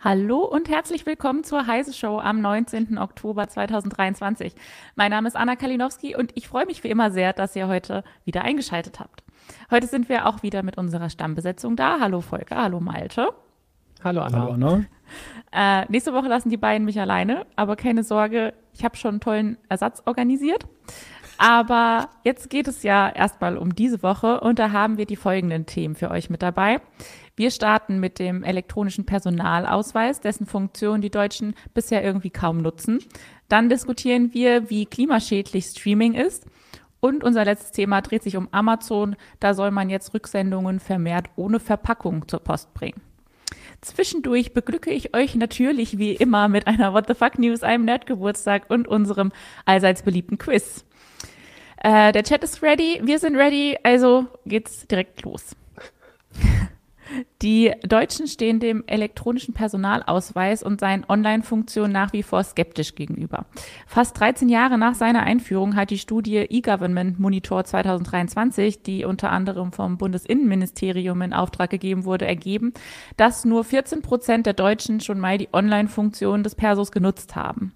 Hallo und herzlich willkommen zur Heise Show am 19. Oktober 2023. Mein Name ist Anna Kalinowski und ich freue mich wie immer sehr, dass ihr heute wieder eingeschaltet habt. Heute sind wir auch wieder mit unserer Stammbesetzung da. Hallo Volker, hallo Malte. Hallo Anna. Hallo Anna. Äh, nächste Woche lassen die beiden mich alleine, aber keine Sorge, ich habe schon einen tollen Ersatz organisiert. Aber jetzt geht es ja erstmal um diese Woche und da haben wir die folgenden Themen für euch mit dabei. Wir starten mit dem elektronischen Personalausweis, dessen Funktion die Deutschen bisher irgendwie kaum nutzen. Dann diskutieren wir, wie klimaschädlich Streaming ist. Und unser letztes Thema dreht sich um Amazon. Da soll man jetzt Rücksendungen vermehrt ohne Verpackung zur Post bringen. Zwischendurch beglücke ich euch natürlich wie immer mit einer What the Fuck News, einem Nerdgeburtstag und unserem allseits beliebten Quiz. Äh, der Chat ist ready, wir sind ready, also geht's direkt los. Die Deutschen stehen dem elektronischen Personalausweis und seinen Online-Funktionen nach wie vor skeptisch gegenüber. Fast 13 Jahre nach seiner Einführung hat die Studie E-Government Monitor 2023, die unter anderem vom Bundesinnenministerium in Auftrag gegeben wurde, ergeben, dass nur 14 Prozent der Deutschen schon mal die Online-Funktion des Persos genutzt haben.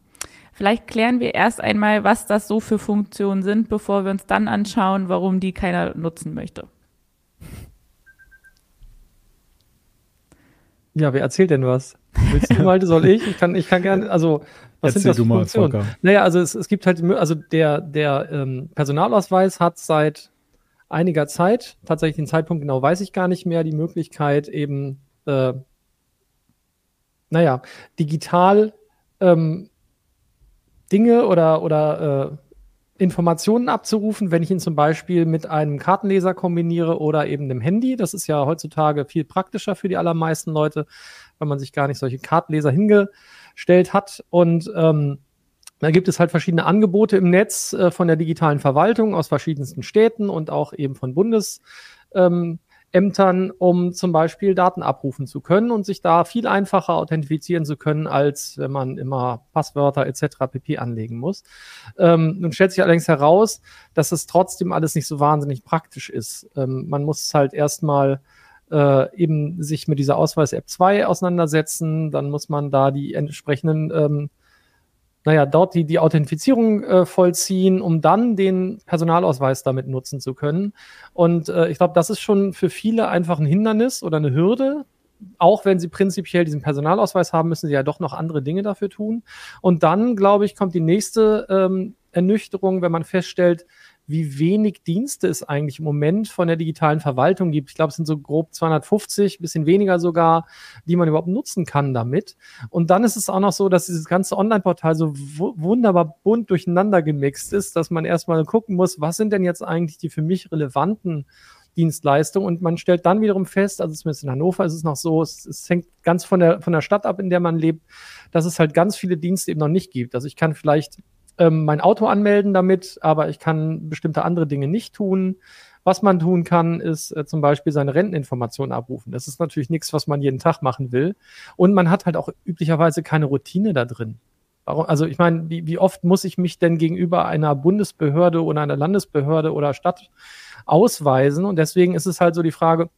Vielleicht klären wir erst einmal, was das so für Funktionen sind, bevor wir uns dann anschauen, warum die keiner nutzen möchte. Ja, wer erzählt denn was? Willst du, Malte, soll ich? Ich kann, ich kann gerne, also, was Erzähl sind das für mal, Funktionen? Volker. Naja, also es, es gibt halt, also der, der ähm, Personalausweis hat seit einiger Zeit, tatsächlich den Zeitpunkt genau weiß ich gar nicht mehr, die Möglichkeit eben, äh, naja, digital ähm, Dinge oder, oder äh, Informationen abzurufen, wenn ich ihn zum Beispiel mit einem Kartenleser kombiniere oder eben dem Handy. Das ist ja heutzutage viel praktischer für die allermeisten Leute, weil man sich gar nicht solche Kartenleser hingestellt hat. Und ähm, da gibt es halt verschiedene Angebote im Netz äh, von der digitalen Verwaltung aus verschiedensten Städten und auch eben von Bundesämtern, ähm, um zum Beispiel Daten abrufen zu können und sich da viel einfacher authentifizieren zu können, als wenn man immer Passwörter etc. pp. anlegen muss. Ähm, nun stellt sich allerdings heraus, dass es trotzdem alles nicht so wahnsinnig praktisch ist. Ähm, man muss halt erstmal äh, eben sich mit dieser Ausweis-App 2 auseinandersetzen, dann muss man da die entsprechenden ähm, naja, dort die, die Authentifizierung äh, vollziehen, um dann den Personalausweis damit nutzen zu können. Und äh, ich glaube, das ist schon für viele einfach ein Hindernis oder eine Hürde. Auch wenn sie prinzipiell diesen Personalausweis haben, müssen sie ja doch noch andere Dinge dafür tun. Und dann, glaube ich, kommt die nächste ähm, Ernüchterung, wenn man feststellt, wie wenig Dienste es eigentlich im Moment von der digitalen Verwaltung gibt. Ich glaube, es sind so grob 250, bisschen weniger sogar, die man überhaupt nutzen kann damit. Und dann ist es auch noch so, dass dieses ganze Online-Portal so wu- wunderbar bunt durcheinander gemixt ist, dass man erstmal gucken muss, was sind denn jetzt eigentlich die für mich relevanten Dienstleistungen und man stellt dann wiederum fest, also zumindest in Hannover ist es noch so, es, es hängt ganz von der, von der Stadt ab, in der man lebt, dass es halt ganz viele Dienste eben noch nicht gibt. Also ich kann vielleicht ähm, mein Auto anmelden damit, aber ich kann bestimmte andere Dinge nicht tun. Was man tun kann, ist äh, zum Beispiel seine Renteninformationen abrufen. Das ist natürlich nichts, was man jeden Tag machen will. Und man hat halt auch üblicherweise keine Routine da drin. Warum, also ich meine, wie, wie oft muss ich mich denn gegenüber einer Bundesbehörde oder einer Landesbehörde oder Stadt ausweisen? Und deswegen ist es halt so die Frage,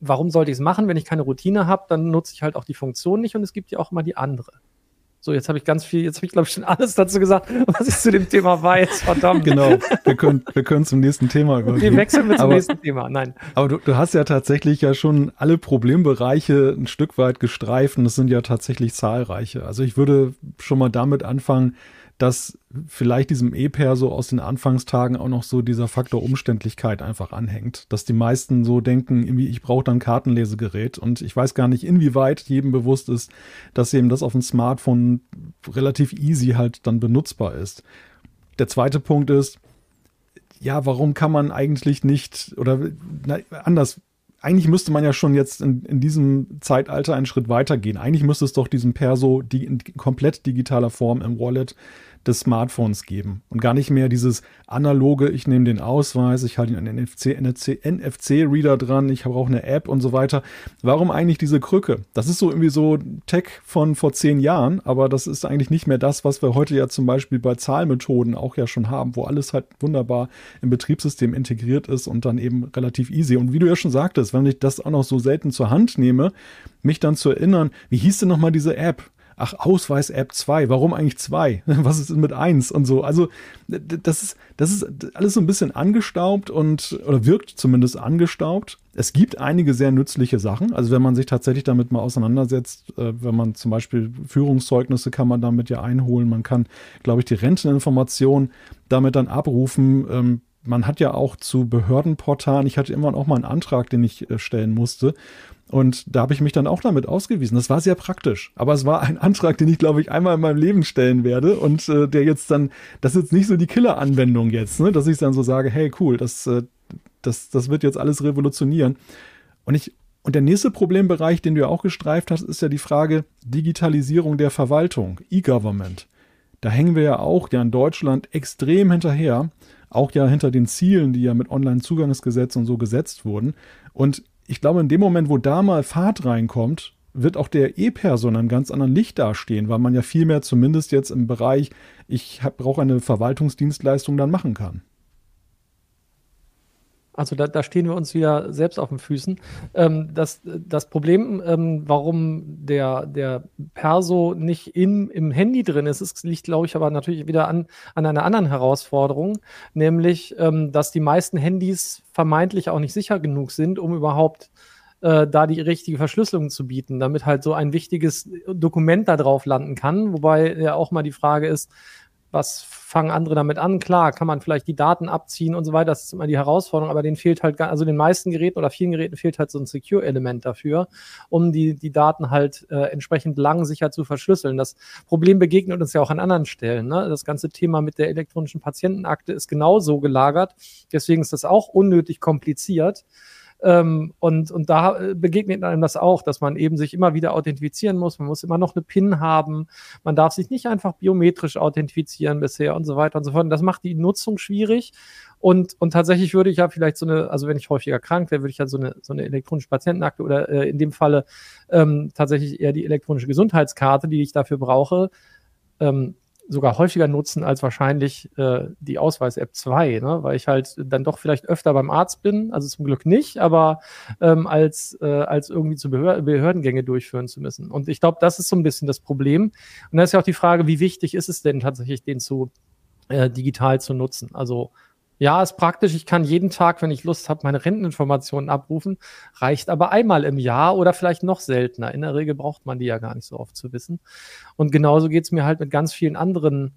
warum sollte ich es machen? Wenn ich keine Routine habe, dann nutze ich halt auch die Funktion nicht und es gibt ja auch immer die andere. So, jetzt habe ich ganz viel, jetzt habe ich, glaube ich, schon alles dazu gesagt, was ich zu dem Thema weiß. Verdammt. Genau, wir können, wir können zum nächsten Thema übergehen. wechseln wir zum Aber- nächsten Thema. Nein. Aber du, du hast ja tatsächlich ja schon alle Problembereiche ein Stück weit gestreift und es sind ja tatsächlich zahlreiche. Also ich würde schon mal damit anfangen, dass vielleicht diesem E-Perso aus den Anfangstagen auch noch so dieser Faktor Umständlichkeit einfach anhängt. Dass die meisten so denken, irgendwie, ich brauche dann Kartenlesegerät und ich weiß gar nicht, inwieweit jedem bewusst ist, dass eben das auf dem Smartphone relativ easy halt dann benutzbar ist. Der zweite Punkt ist, ja, warum kann man eigentlich nicht, oder na, anders, eigentlich müsste man ja schon jetzt in, in diesem Zeitalter einen Schritt weitergehen. Eigentlich müsste es doch diesen Perso die in komplett digitaler Form im Wallet des Smartphones geben und gar nicht mehr dieses analoge, ich nehme den Ausweis, ich halte ihn an NFC-Reader NFC dran, ich brauche eine App und so weiter. Warum eigentlich diese Krücke? Das ist so irgendwie so Tech von vor zehn Jahren, aber das ist eigentlich nicht mehr das, was wir heute ja zum Beispiel bei Zahlmethoden auch ja schon haben, wo alles halt wunderbar im Betriebssystem integriert ist und dann eben relativ easy. Und wie du ja schon sagtest, wenn ich das auch noch so selten zur Hand nehme, mich dann zu erinnern, wie hieß denn nochmal diese App? Ach, Ausweis-App 2, warum eigentlich 2? Was ist denn mit 1 und so? Also, das ist, das ist alles so ein bisschen angestaubt und, oder wirkt zumindest angestaubt. Es gibt einige sehr nützliche Sachen. Also, wenn man sich tatsächlich damit mal auseinandersetzt, äh, wenn man zum Beispiel Führungszeugnisse kann man damit ja einholen. Man kann, glaube ich, die Renteninformation damit dann abrufen. Ähm, man hat ja auch zu Behördenportalen, ich hatte immer auch mal einen Antrag, den ich äh, stellen musste. Und da habe ich mich dann auch damit ausgewiesen. Das war sehr praktisch. Aber es war ein Antrag, den ich, glaube ich, einmal in meinem Leben stellen werde. Und äh, der jetzt dann, das ist jetzt nicht so die Killer-Anwendung jetzt, ne? dass ich dann so sage, hey, cool, das, äh, das, das wird jetzt alles revolutionieren. Und ich, und der nächste Problembereich, den du ja auch gestreift hast, ist ja die Frage Digitalisierung der Verwaltung, E-Government. Da hängen wir ja auch ja in Deutschland extrem hinterher, auch ja hinter den Zielen, die ja mit Online-Zugangsgesetz und so gesetzt wurden. Und ich glaube, in dem Moment, wo da mal Fahrt reinkommt, wird auch der E-Person in einem ganz anderen Licht dastehen, weil man ja viel mehr zumindest jetzt im Bereich, ich brauche eine Verwaltungsdienstleistung, dann machen kann. Also da, da stehen wir uns wieder selbst auf den Füßen. Ähm, das, das Problem, ähm, warum der, der Perso nicht in, im Handy drin ist, ist liegt, glaube ich, aber natürlich wieder an, an einer anderen Herausforderung, nämlich, ähm, dass die meisten Handys vermeintlich auch nicht sicher genug sind, um überhaupt äh, da die richtige Verschlüsselung zu bieten, damit halt so ein wichtiges Dokument da drauf landen kann. Wobei ja auch mal die Frage ist, was fangen andere damit an? Klar, kann man vielleicht die Daten abziehen und so weiter. Das ist immer die Herausforderung, aber den fehlt halt, also den meisten Geräten oder vielen Geräten fehlt halt so ein Secure-Element dafür, um die, die Daten halt äh, entsprechend lang sicher zu verschlüsseln. Das Problem begegnet uns ja auch an anderen Stellen. Ne? Das ganze Thema mit der elektronischen Patientenakte ist genauso gelagert. Deswegen ist das auch unnötig kompliziert. Ähm, und, und da äh, begegnet einem das auch, dass man eben sich immer wieder authentifizieren muss. Man muss immer noch eine PIN haben. Man darf sich nicht einfach biometrisch authentifizieren bisher und so weiter und so fort. Das macht die Nutzung schwierig. Und, und tatsächlich würde ich ja vielleicht so eine, also wenn ich häufiger krank wäre, würde ich ja so eine, so eine elektronische Patientenakte oder äh, in dem Falle ähm, tatsächlich eher die elektronische Gesundheitskarte, die ich dafür brauche, ähm, sogar häufiger nutzen als wahrscheinlich äh, die Ausweis-App 2, ne? weil ich halt dann doch vielleicht öfter beim Arzt bin, also zum Glück nicht, aber ähm, als, äh, als irgendwie zu Behör Behördengänge durchführen zu müssen. Und ich glaube, das ist so ein bisschen das Problem. Und da ist ja auch die Frage, wie wichtig ist es denn tatsächlich, den zu äh, digital zu nutzen? Also ja, ist praktisch. Ich kann jeden Tag, wenn ich Lust habe, meine Renteninformationen abrufen. Reicht aber einmal im Jahr oder vielleicht noch seltener. In der Regel braucht man die ja gar nicht so oft zu wissen. Und genauso geht's mir halt mit ganz vielen anderen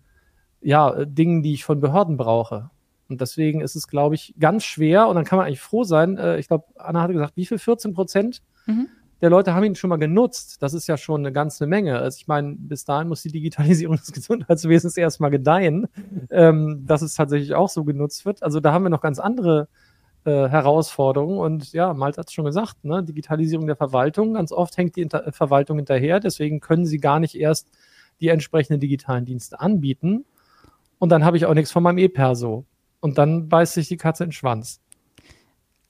ja, Dingen, die ich von Behörden brauche. Und deswegen ist es, glaube ich, ganz schwer. Und dann kann man eigentlich froh sein. Äh, ich glaube, Anna hatte gesagt, wie viel? 14 Prozent? Mhm der Leute haben ihn schon mal genutzt. Das ist ja schon eine ganze Menge. Also ich meine, bis dahin muss die Digitalisierung des Gesundheitswesens erstmal gedeihen, ähm, dass es tatsächlich auch so genutzt wird. Also da haben wir noch ganz andere äh, Herausforderungen. Und ja, Malte hat es schon gesagt, ne? Digitalisierung der Verwaltung. Ganz oft hängt die Inter Verwaltung hinterher. Deswegen können sie gar nicht erst die entsprechenden digitalen Dienste anbieten. Und dann habe ich auch nichts von meinem E-Perso. Und dann beißt sich die Katze in den Schwanz.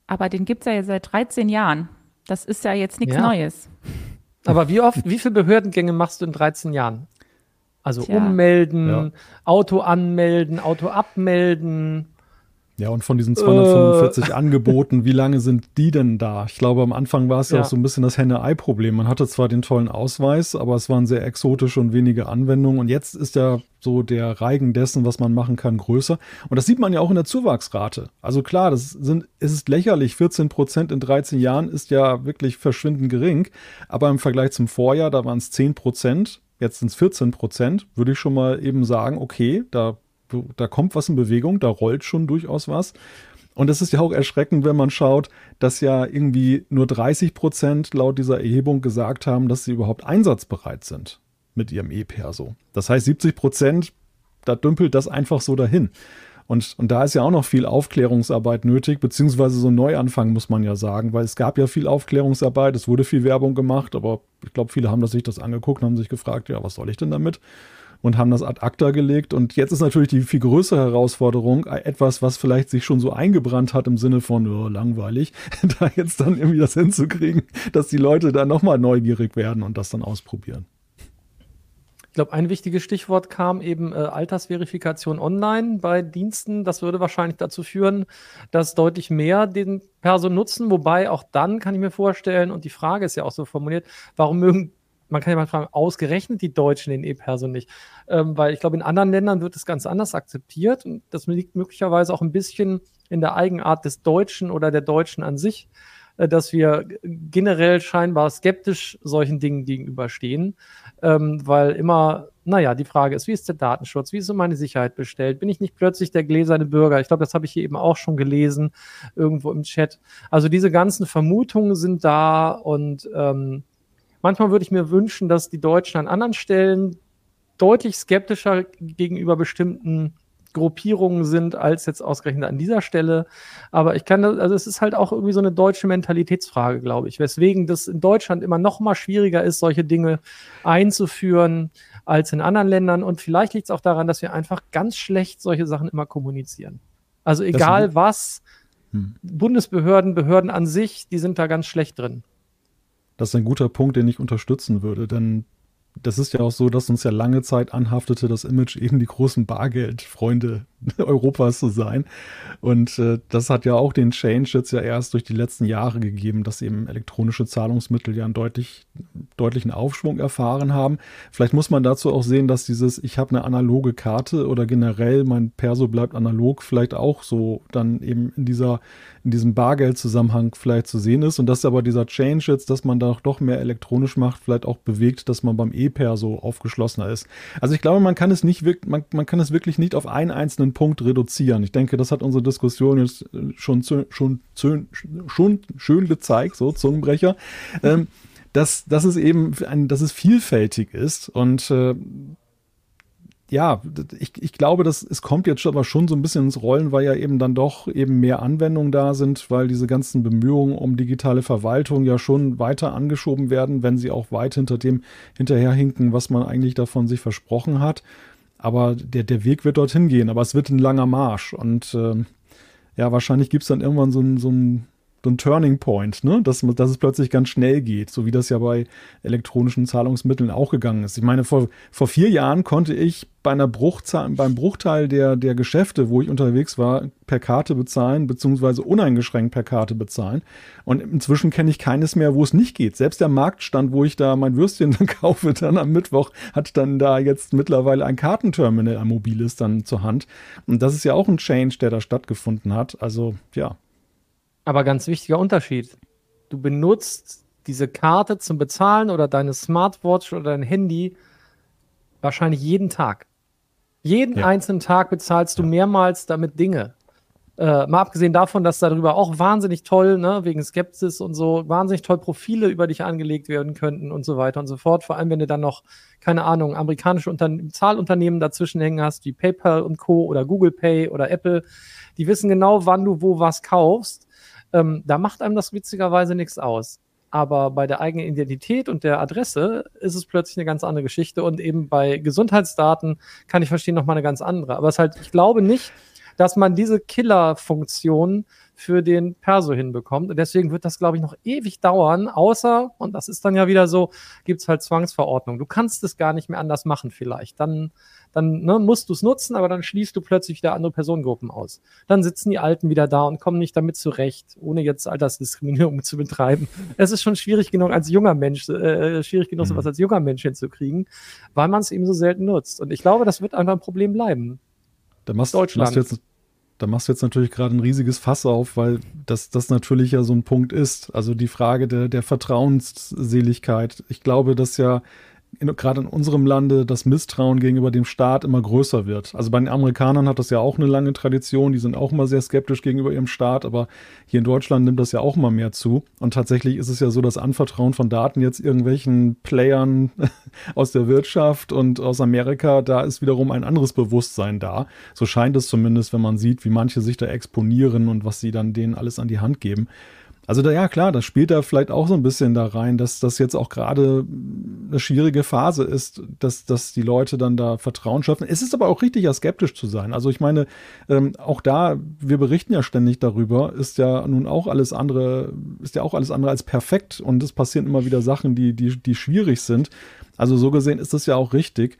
Aber den gibt es ja seit 13 Jahren. Das ist ja jetzt nichts ja. Neues. Aber wie oft, wie viele Behördengänge machst du in 13 Jahren? Also Tja. ummelden, ja. Auto anmelden, Auto abmelden. Ja, und von diesen 245 äh. Angeboten, wie lange sind die denn da? Ich glaube, am Anfang war es ja, ja auch so ein bisschen das Henne-Ei-Problem. Man hatte zwar den tollen Ausweis, aber es waren sehr exotische und wenige Anwendungen. Und jetzt ist ja so der Reigen dessen, was man machen kann, größer. Und das sieht man ja auch in der Zuwachsrate. Also klar, das sind, es ist lächerlich. 14 Prozent in 13 Jahren ist ja wirklich verschwindend gering. Aber im Vergleich zum Vorjahr, da waren es 10 Prozent jetzt sind es 14 Prozent, würde ich schon mal eben sagen, okay, da, da kommt was in Bewegung, da rollt schon durchaus was. Und es ist ja auch erschreckend, wenn man schaut, dass ja irgendwie nur 30 Prozent laut dieser Erhebung gesagt haben, dass sie überhaupt einsatzbereit sind mit ihrem E-Perso. Das heißt, 70 Prozent, da dümpelt das einfach so dahin. Und, und da ist ja auch noch viel Aufklärungsarbeit nötig, beziehungsweise so ein Neuanfang, muss man ja sagen, weil es gab ja viel Aufklärungsarbeit, es wurde viel Werbung gemacht, aber ich glaube, viele haben sich das angeguckt und haben sich gefragt, ja, was soll ich denn damit? Und haben das ad acta gelegt. Und jetzt ist natürlich die viel größere Herausforderung, etwas, was vielleicht sich schon so eingebrannt hat im Sinne von, oh, langweilig, da jetzt dann irgendwie das hinzukriegen, dass die Leute da nochmal neugierig werden und das dann ausprobieren. Ich glaube, ein wichtiges Stichwort kam eben äh, Altersverifikation online bei Diensten. Das würde wahrscheinlich dazu führen, dass deutlich mehr den Perso nutzen. Wobei auch dann kann ich mir vorstellen, und die Frage ist ja auch so formuliert, warum mögen man kann ja mal fragen, ausgerechnet die Deutschen den E-Perso nicht. Ähm, weil ich glaube, in anderen Ländern wird es ganz anders akzeptiert. Und das liegt möglicherweise auch ein bisschen in der Eigenart des Deutschen oder der Deutschen an sich. Äh, dass wir generell scheinbar skeptisch solchen Dingen gegenüberstehen, ähm, weil immer, naja, die Frage ist, wie ist der Datenschutz, wie ist so meine Sicherheit bestellt? Bin ich nicht plötzlich der gläserne Bürger? Ich glaube, das habe ich hier eben auch schon gelesen, irgendwo im Chat. Also diese ganzen Vermutungen sind da und ähm, manchmal würde ich mir wünschen, dass die Deutschen an anderen Stellen deutlich skeptischer gegenüber bestimmten Gruppierungen sind als jetzt ausgerechnet an dieser Stelle. Aber ich kann, also es ist halt auch irgendwie so eine deutsche Mentalitätsfrage, glaube ich, weswegen das in Deutschland immer noch mal schwieriger ist, solche Dinge einzuführen als in anderen Ländern. Und vielleicht liegt es auch daran, dass wir einfach ganz schlecht solche Sachen immer kommunizieren. Also egal was, hm. Bundesbehörden, Behörden an sich, die sind da ganz schlecht drin. Das ist ein guter Punkt, den ich unterstützen würde, denn das ist ja auch so, dass uns ja lange Zeit anhaftete, das Image eben die großen Bargeldfreunde Europas zu sein. Und äh, das hat ja auch den Change jetzt ja erst durch die letzten Jahre gegeben, dass eben elektronische Zahlungsmittel ja einen deutlich, deutlichen Aufschwung erfahren haben. Vielleicht muss man dazu auch sehen, dass dieses, ich habe eine analoge Karte oder generell mein Perso bleibt analog, vielleicht auch so dann eben in dieser, in diesem Bargeldzusammenhang vielleicht zu sehen ist. Und dass aber dieser Change jetzt, dass man da doch mehr elektronisch macht, vielleicht auch bewegt, dass man beim E-Perso aufgeschlossener ist. Also ich glaube, man kann es nicht, man, man kann es wirklich nicht auf einen einzelnen einen Punkt reduzieren. Ich denke, das hat unsere Diskussion jetzt äh, schon, schon, schon schön gezeigt, so Zungenbrecher. Ähm, dass, dass es eben ein, dass es vielfältig ist und äh, ja, ich, ich glaube, dass es kommt jetzt aber schon so ein bisschen ins Rollen, weil ja eben dann doch eben mehr Anwendungen da sind, weil diese ganzen Bemühungen um digitale Verwaltung ja schon weiter angeschoben werden, wenn sie auch weit hinter dem hinterherhinken, was man eigentlich davon sich versprochen hat. Aber der, der Weg wird dorthin gehen, aber es wird ein langer Marsch. Und äh, ja, wahrscheinlich gibt es dann irgendwann so ein, so ein ein Turning Point, ne? dass, dass es plötzlich ganz schnell geht, so wie das ja bei elektronischen Zahlungsmitteln auch gegangen ist. Ich meine, vor, vor vier Jahren konnte ich bei einer Bruchzahl, beim Bruchteil der, der Geschäfte, wo ich unterwegs war, per Karte bezahlen, beziehungsweise uneingeschränkt per Karte bezahlen. Und inzwischen kenne ich keines mehr, wo es nicht geht. Selbst der Marktstand, wo ich da mein Würstchen dann kaufe, dann am Mittwoch, hat dann da jetzt mittlerweile ein Kartenterminal, ein mobiles dann zur Hand. Und das ist ja auch ein Change, der da stattgefunden hat. Also, ja, aber ganz wichtiger Unterschied. Du benutzt diese Karte zum Bezahlen oder deine Smartwatch oder dein Handy wahrscheinlich jeden Tag. Jeden ja. einzelnen Tag bezahlst du mehrmals damit Dinge. Äh, mal abgesehen davon, dass darüber auch wahnsinnig toll, ne, wegen Skepsis und so, wahnsinnig toll Profile über dich angelegt werden könnten und so weiter und so fort. Vor allem, wenn du dann noch, keine Ahnung, amerikanische Unterne Zahlunternehmen dazwischen hängen hast, wie PayPal und Co. oder Google Pay oder Apple. Die wissen genau, wann du wo was kaufst ähm, da macht einem das witzigerweise nichts aus. Aber bei der eigenen Identität und der Adresse ist es plötzlich eine ganz andere Geschichte. Und eben bei Gesundheitsdaten kann ich verstehen, nochmal eine ganz andere. Aber es halt, ich glaube nicht, dass man diese Killer-Funktion für den Perso hinbekommt. Und deswegen wird das, glaube ich, noch ewig dauern, außer, und das ist dann ja wieder so, gibt es halt Zwangsverordnung. Du kannst es gar nicht mehr anders machen vielleicht. Dann, dann ne, musst du es nutzen, aber dann schließt du plötzlich wieder andere Personengruppen aus. Dann sitzen die Alten wieder da und kommen nicht damit zurecht, ohne jetzt Altersdiskriminierung zu betreiben. Es ist schon schwierig genug als junger Mensch, äh, schwierig genug, mhm. sowas als junger Mensch hinzukriegen, weil man es eben so selten nutzt. Und ich glaube, das wird einfach ein Problem bleiben. Da machst, Deutschland. machst du jetzt da machst du jetzt natürlich gerade ein riesiges Fass auf, weil das, das natürlich ja so ein Punkt ist. Also die Frage der, der Vertrauensseligkeit. Ich glaube, dass ja gerade in unserem Lande das Misstrauen gegenüber dem Staat immer größer wird. Also bei den Amerikanern hat das ja auch eine lange Tradition, die sind auch immer sehr skeptisch gegenüber ihrem Staat, aber hier in Deutschland nimmt das ja auch immer mehr zu. Und tatsächlich ist es ja so, das Anvertrauen von Daten jetzt irgendwelchen Playern aus der Wirtschaft und aus Amerika, da ist wiederum ein anderes Bewusstsein da. So scheint es zumindest, wenn man sieht, wie manche sich da exponieren und was sie dann denen alles an die Hand geben. Also da, ja klar, das spielt da vielleicht auch so ein bisschen da rein, dass das jetzt auch gerade eine schwierige Phase ist, dass, dass die Leute dann da Vertrauen schaffen. Es ist aber auch richtig, ja skeptisch zu sein. Also ich meine, ähm, auch da, wir berichten ja ständig darüber, ist ja nun auch alles andere, ist ja auch alles andere als perfekt und es passieren immer wieder Sachen, die, die, die schwierig sind. Also so gesehen ist das ja auch richtig.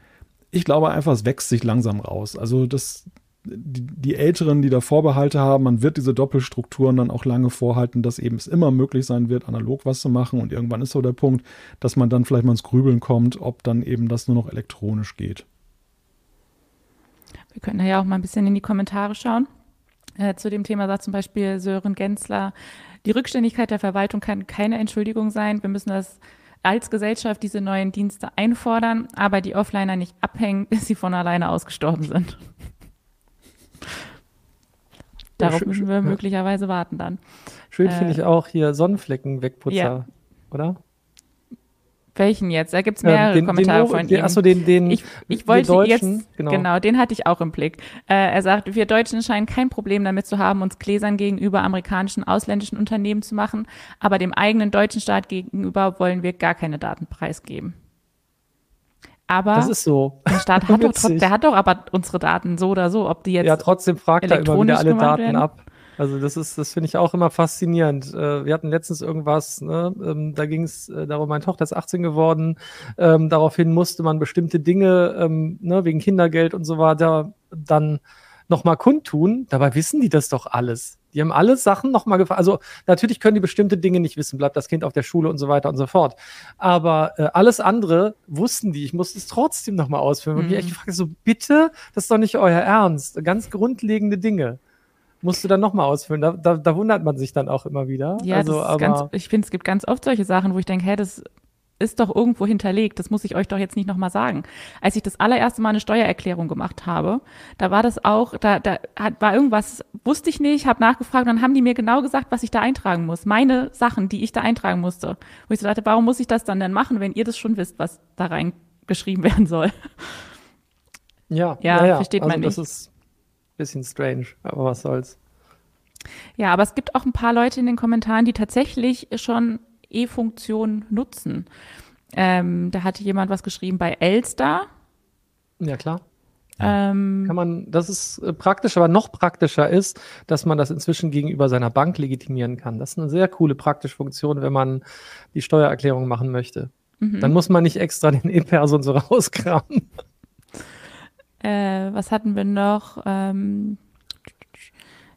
Ich glaube einfach, es wächst sich langsam raus. Also das, die, die Älteren, die da Vorbehalte haben, man wird diese Doppelstrukturen dann auch lange vorhalten, dass eben es immer möglich sein wird, analog was zu machen. Und irgendwann ist so der Punkt, dass man dann vielleicht mal ins Grübeln kommt, ob dann eben das nur noch elektronisch geht. Wir können da ja auch mal ein bisschen in die Kommentare schauen. Äh, zu dem Thema sagt zum Beispiel Sören Gensler, die Rückständigkeit der Verwaltung kann keine Entschuldigung sein. Wir müssen das als Gesellschaft diese neuen Dienste einfordern, aber die Offliner nicht abhängen, bis sie von alleine ausgestorben sind. Darauf müssen wir möglicherweise warten dann. Schön äh, finde ich auch hier Sonnenflecken-Wegputzer, ja. oder? Welchen jetzt? Da gibt es mehrere den, Kommentare den, von den, ihm. Achso, den, den, ich, ich wollte Deutschen, jetzt, genau. genau. den hatte ich auch im Blick. Äh, er sagt, wir Deutschen scheinen kein Problem damit zu haben, uns Gläsern gegenüber amerikanischen, ausländischen Unternehmen zu machen, aber dem eigenen deutschen Staat gegenüber wollen wir gar keine Daten preisgeben. Aber das ist so. der Staat hat doch, der hat doch aber unsere Daten so oder so, ob die jetzt. Ja, trotzdem fragt er immer wieder alle Daten werden. ab. Also das ist, das finde ich auch immer faszinierend. Äh, wir hatten letztens irgendwas, ne, ähm, da ging es äh, darum, meine Tochter ist 18 geworden. Ähm, daraufhin musste man bestimmte Dinge, ähm, ne, wegen Kindergeld und so weiter, dann nochmal kundtun. Dabei wissen die das doch alles. Die haben alle Sachen nochmal gefragt. Also natürlich können die bestimmte Dinge nicht wissen, bleibt das Kind auf der Schule und so weiter und so fort. Aber äh, alles andere wussten die. Ich musste es trotzdem nochmal ausführen. Mhm. Und ich frage so, bitte, das ist doch nicht euer Ernst. Ganz grundlegende Dinge musst du dann nochmal ausfüllen. Da, da, da, wundert man sich dann auch immer wieder. Ja, also, ganz, ich finde, es gibt ganz oft solche Sachen, wo ich denke, hä, das ist doch irgendwo hinterlegt. Das muss ich euch doch jetzt nicht nochmal sagen. Als ich das allererste Mal eine Steuererklärung gemacht habe, da war das auch, da, da hat, war irgendwas, wusste ich nicht, habe nachgefragt und dann haben die mir genau gesagt, was ich da eintragen muss. Meine Sachen, die ich da eintragen musste. Wo ich so dachte, warum muss ich das dann denn machen, wenn ihr das schon wisst, was da reingeschrieben werden soll? Ja, ja, ja versteht also man nicht. Das ist ein bisschen strange, aber was soll's. Ja, aber es gibt auch ein paar Leute in den Kommentaren, die tatsächlich schon E-Funktion nutzen. Ähm, da hatte jemand was geschrieben bei Elster. Ja, klar. Ähm, Kann man, das ist äh, praktisch, aber noch praktischer ist, dass man das inzwischen gegenüber seiner Bank legitimieren kann. Das ist eine sehr coole praktische Funktion, wenn man die Steuererklärung machen möchte. Mhm. Dann muss man nicht extra den E-Person so rauskramen. Äh, was hatten wir noch? Ähm,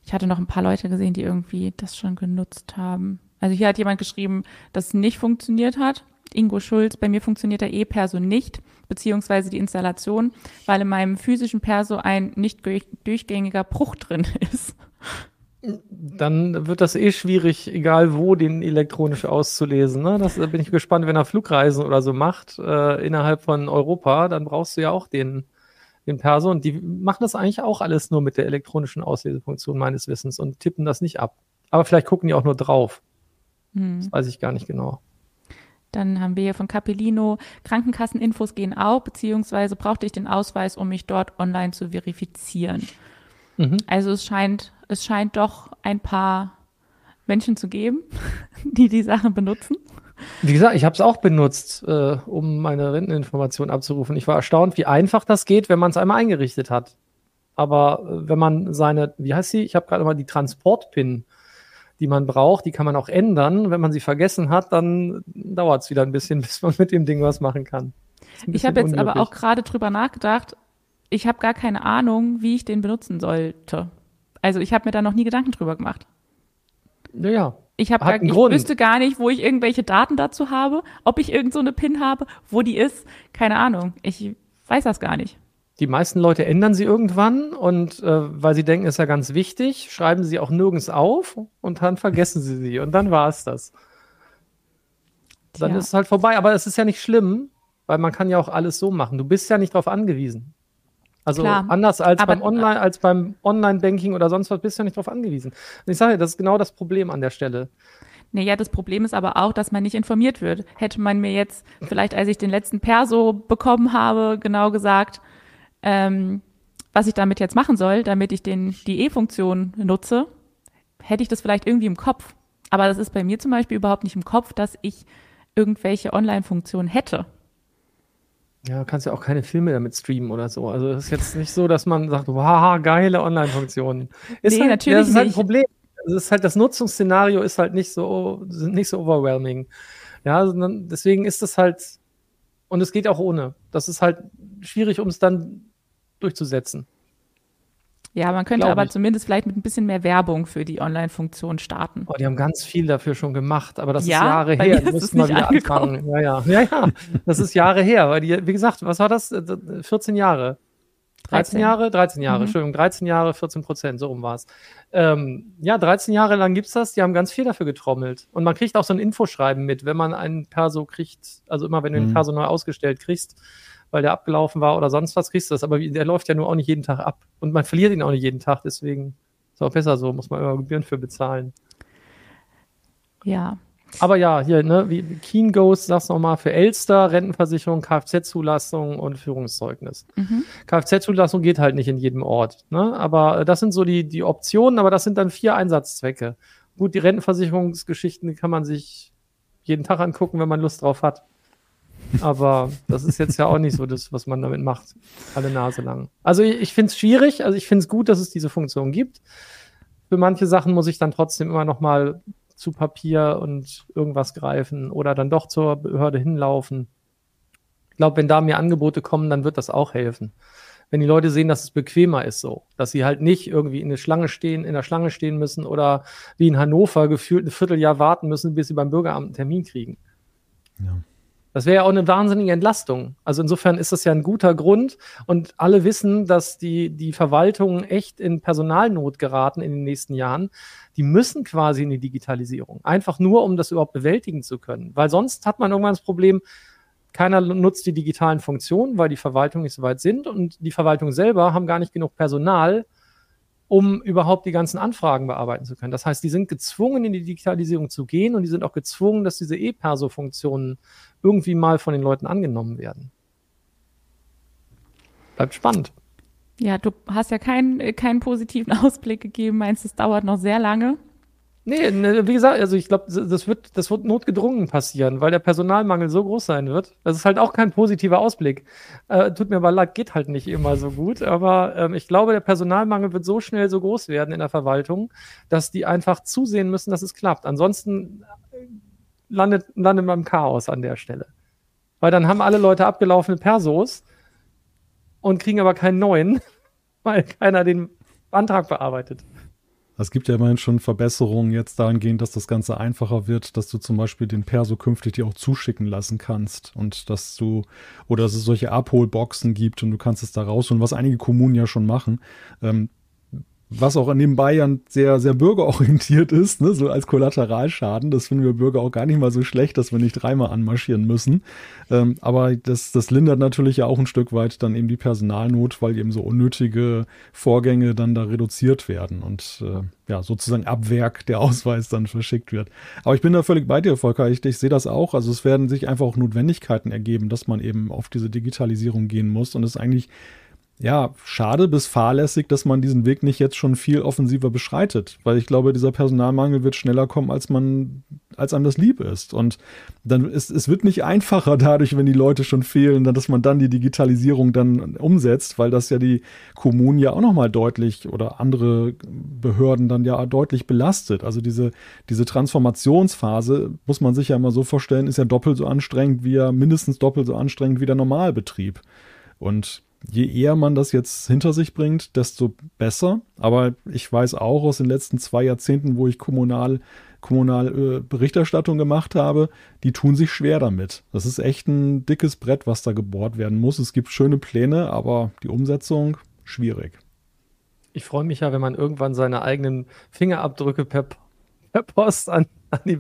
ich hatte noch ein paar Leute gesehen, die irgendwie das schon genutzt haben. Also hier hat jemand geschrieben, dass es nicht funktioniert hat. Ingo Schulz, bei mir funktioniert der E-Perso nicht, beziehungsweise die Installation, weil in meinem physischen Perso ein nicht durchgängiger Bruch drin ist. Dann wird das eh schwierig, egal wo, den elektronisch auszulesen. Ne? Das da bin ich gespannt, wenn er Flugreisen oder so macht, äh, innerhalb von Europa, dann brauchst du ja auch den, den Perso. Und die machen das eigentlich auch alles nur mit der elektronischen Auslesefunktion meines Wissens und tippen das nicht ab. Aber vielleicht gucken die auch nur drauf. Hm. Das weiß ich gar nicht genau. Dann haben wir hier von Capellino, Krankenkasseninfos gehen auch, beziehungsweise brauchte ich den Ausweis, um mich dort online zu verifizieren. Mhm. Also es scheint, es scheint doch ein paar Menschen zu geben, die die Sachen benutzen. Wie gesagt, ich habe es auch benutzt, äh, um meine Renteninformation abzurufen. Ich war erstaunt, wie einfach das geht, wenn man es einmal eingerichtet hat. Aber äh, wenn man seine, wie heißt sie? Ich habe gerade mal die Transport-Pin die man braucht, die kann man auch ändern. Wenn man sie vergessen hat, dann dauert es wieder ein bisschen, bis man mit dem Ding was machen kann. Ich habe jetzt aber auch gerade drüber nachgedacht, ich habe gar keine Ahnung, wie ich den benutzen sollte. Also ich habe mir da noch nie Gedanken drüber gemacht. Naja. Ich, hab gar, ich wüsste gar nicht, wo ich irgendwelche Daten dazu habe, ob ich irgend so eine PIN habe, wo die ist. Keine Ahnung. Ich weiß das gar nicht. Die meisten Leute ändern sie irgendwann und äh, weil sie denken, ist ja ganz wichtig, schreiben sie auch nirgends auf und dann vergessen sie sie und dann war es das. Dann ja. ist es halt vorbei, aber es ist ja nicht schlimm, weil man kann ja auch alles so machen. Du bist ja nicht darauf angewiesen. Also Klar, anders als beim Online, als beim Online-Banking oder sonst was bist du ja nicht darauf angewiesen. Und ich sage, das ist genau das Problem an der Stelle. Naja, das Problem ist aber auch, dass man nicht informiert wird. Hätte man mir jetzt vielleicht, als ich den letzten Perso bekommen habe, genau gesagt, ähm, was ich damit jetzt machen soll, damit ich den, die E-Funktion nutze, hätte ich das vielleicht irgendwie im Kopf. Aber das ist bei mir zum Beispiel überhaupt nicht im Kopf, dass ich irgendwelche Online-Funktionen hätte. Ja, du kannst ja auch keine Filme damit streamen oder so. Also es ist jetzt nicht so, dass man sagt, wow, geile Online-Funktionen. Ist Nee, halt, natürlich Das ist halt ein. Problem. Es ist halt, das Nutzungsszenario ist halt nicht so, nicht so overwhelming. Ja, sondern deswegen ist es halt, und es geht auch ohne. Das ist halt schwierig, um es dann durchzusetzen. Ja, man könnte Glaub aber ich. zumindest vielleicht mit ein bisschen mehr Werbung für die Online-Funktion starten. Oh, die haben ganz viel dafür schon gemacht, aber das Ja, ist Jahre her. Die ist müssen es mal nicht wieder angekommen. anfangen. Ja, ja, ja, ja. Das ist Jahre her, weil die, wie gesagt, was war das? Äh, 14 Jahre. 13 13. Jahre? 13 Jahre, Mhm. Entschuldigung, 13 Jahre, 14 Prozent, so rum war es. Ähm, ja, 13 Jahre lang gibt's das, die haben ganz viel dafür getrommelt. Und man kriegt auch so ein Infoschreiben mit, wenn man einen Perso kriegt, also immer wenn du den Mhm. Perso neu ausgestellt kriegst, weil der abgelaufen war oder sonst was, kriegst du das. Aber der läuft ja nur auch nicht jeden Tag ab. Und man verliert ihn auch nicht jeden Tag, deswegen ist auch besser so, muss man immer Gebühren für bezahlen. Ja. Aber ja, hier, ne, wie Keen Ghost, sag's nochmal, für Elster, Rentenversicherung, Kfz-Zulassung und Führungszeugnis. Mhm. Kfz-Zulassung geht halt nicht in jedem Ort, ne? Aber äh, das sind so die, die Optionen, aber das sind dann vier Einsatzzwecke. Gut, die Rentenversicherungsgeschichten kann man sich jeden Tag angucken, wenn man Lust drauf hat. Aber das ist jetzt ja auch nicht so das, was man damit macht, alle Nase lang. Also ich, ich finde es schwierig, also ich finde es gut, dass es diese Funktion gibt. Für manche Sachen muss ich dann trotzdem immer noch mal zu Papier und irgendwas greifen oder dann doch zur Behörde hinlaufen. Ich glaube, wenn da mehr Angebote kommen, dann wird das auch helfen. Wenn die Leute sehen, dass es bequemer ist so, dass sie halt nicht irgendwie in der Schlange stehen, in der Schlange stehen müssen oder wie in Hannover gefühlt ein Vierteljahr warten müssen, bis sie beim Bürgeramt einen Termin kriegen. Ja. Das wäre ja auch eine wahnsinnige Entlastung. Also insofern ist das ja ein guter Grund und alle wissen, dass die, die Verwaltungen echt in Personalnot geraten in den nächsten Jahren. Die müssen quasi in die Digitalisierung. Einfach nur, um das überhaupt bewältigen zu können. Weil sonst hat man irgendwann das Problem, keiner nutzt die digitalen Funktionen, weil die Verwaltungen nicht so weit sind und die Verwaltungen selber haben gar nicht genug Personal, um überhaupt die ganzen Anfragen bearbeiten zu können. Das heißt, die sind gezwungen, in die Digitalisierung zu gehen und die sind auch gezwungen, dass diese E-Perso-Funktionen irgendwie mal von den Leuten angenommen werden. Bleibt spannend. Ja, du hast ja keinen, äh, keinen positiven Ausblick gegeben, meinst, es dauert noch sehr lange. Nee, ne, wie gesagt, also ich glaube, das wird, das wird notgedrungen passieren, weil der Personalmangel so groß sein wird. Das ist halt auch kein positiver Ausblick. Äh, tut mir aber leid, geht halt nicht immer so gut. Aber ähm, ich glaube, der Personalmangel wird so schnell so groß werden in der Verwaltung, dass die einfach zusehen müssen, dass es klappt. Ansonsten äh, landet, landet man im Chaos an der Stelle. Weil dann haben alle Leute abgelaufene Persos und kriegen aber keinen neuen, weil keiner den Antrag bearbeitet. Es gibt ja immerhin schon Verbesserungen jetzt dahingehend, dass das Ganze einfacher wird, dass du zum Beispiel den Perso künftig dir auch zuschicken lassen kannst und dass du, oder dass es solche Abholboxen gibt und du kannst es da rausholen, was einige Kommunen ja schon machen. Ähm, was auch nebenbei ja sehr, sehr bürgerorientiert ist, ne? so als Kollateralschaden. Das finden wir Bürger auch gar nicht mal so schlecht, dass wir nicht dreimal anmarschieren müssen. Ähm, aber das, das lindert natürlich ja auch ein Stück weit dann eben die Personalnot, weil eben so unnötige Vorgänge dann da reduziert werden und äh, ja, sozusagen ab Werk der Ausweis dann verschickt wird. Aber ich bin da völlig bei dir, Volker. Ich, ich sehe das auch. Also es werden sich einfach auch Notwendigkeiten ergeben, dass man eben auf diese Digitalisierung gehen muss. Und es eigentlich ja, schade bis fahrlässig, dass man diesen Weg nicht jetzt schon viel offensiver beschreitet, weil ich glaube, dieser Personalmangel wird schneller kommen, als man, als einem das lieb ist. Und dann ist, es wird nicht einfacher dadurch, wenn die Leute schon fehlen, dass man dann die Digitalisierung dann umsetzt, weil das ja die Kommunen ja auch nochmal deutlich oder andere Behörden dann ja deutlich belastet. Also diese, diese Transformationsphase muss man sich ja immer so vorstellen, ist ja doppelt so anstrengend wie ja mindestens doppelt so anstrengend wie der Normalbetrieb. Und je eher man das jetzt hinter sich bringt, desto besser. Aber ich weiß auch aus den letzten zwei Jahrzehnten, wo ich kommunal, kommunal äh, Berichterstattung gemacht habe, die tun sich schwer damit. Das ist echt ein dickes Brett, was da gebohrt werden muss. Es gibt schöne Pläne, aber die Umsetzung schwierig. Ich freue mich ja, wenn man irgendwann seine eigenen Fingerabdrücke per, per Post an, an die,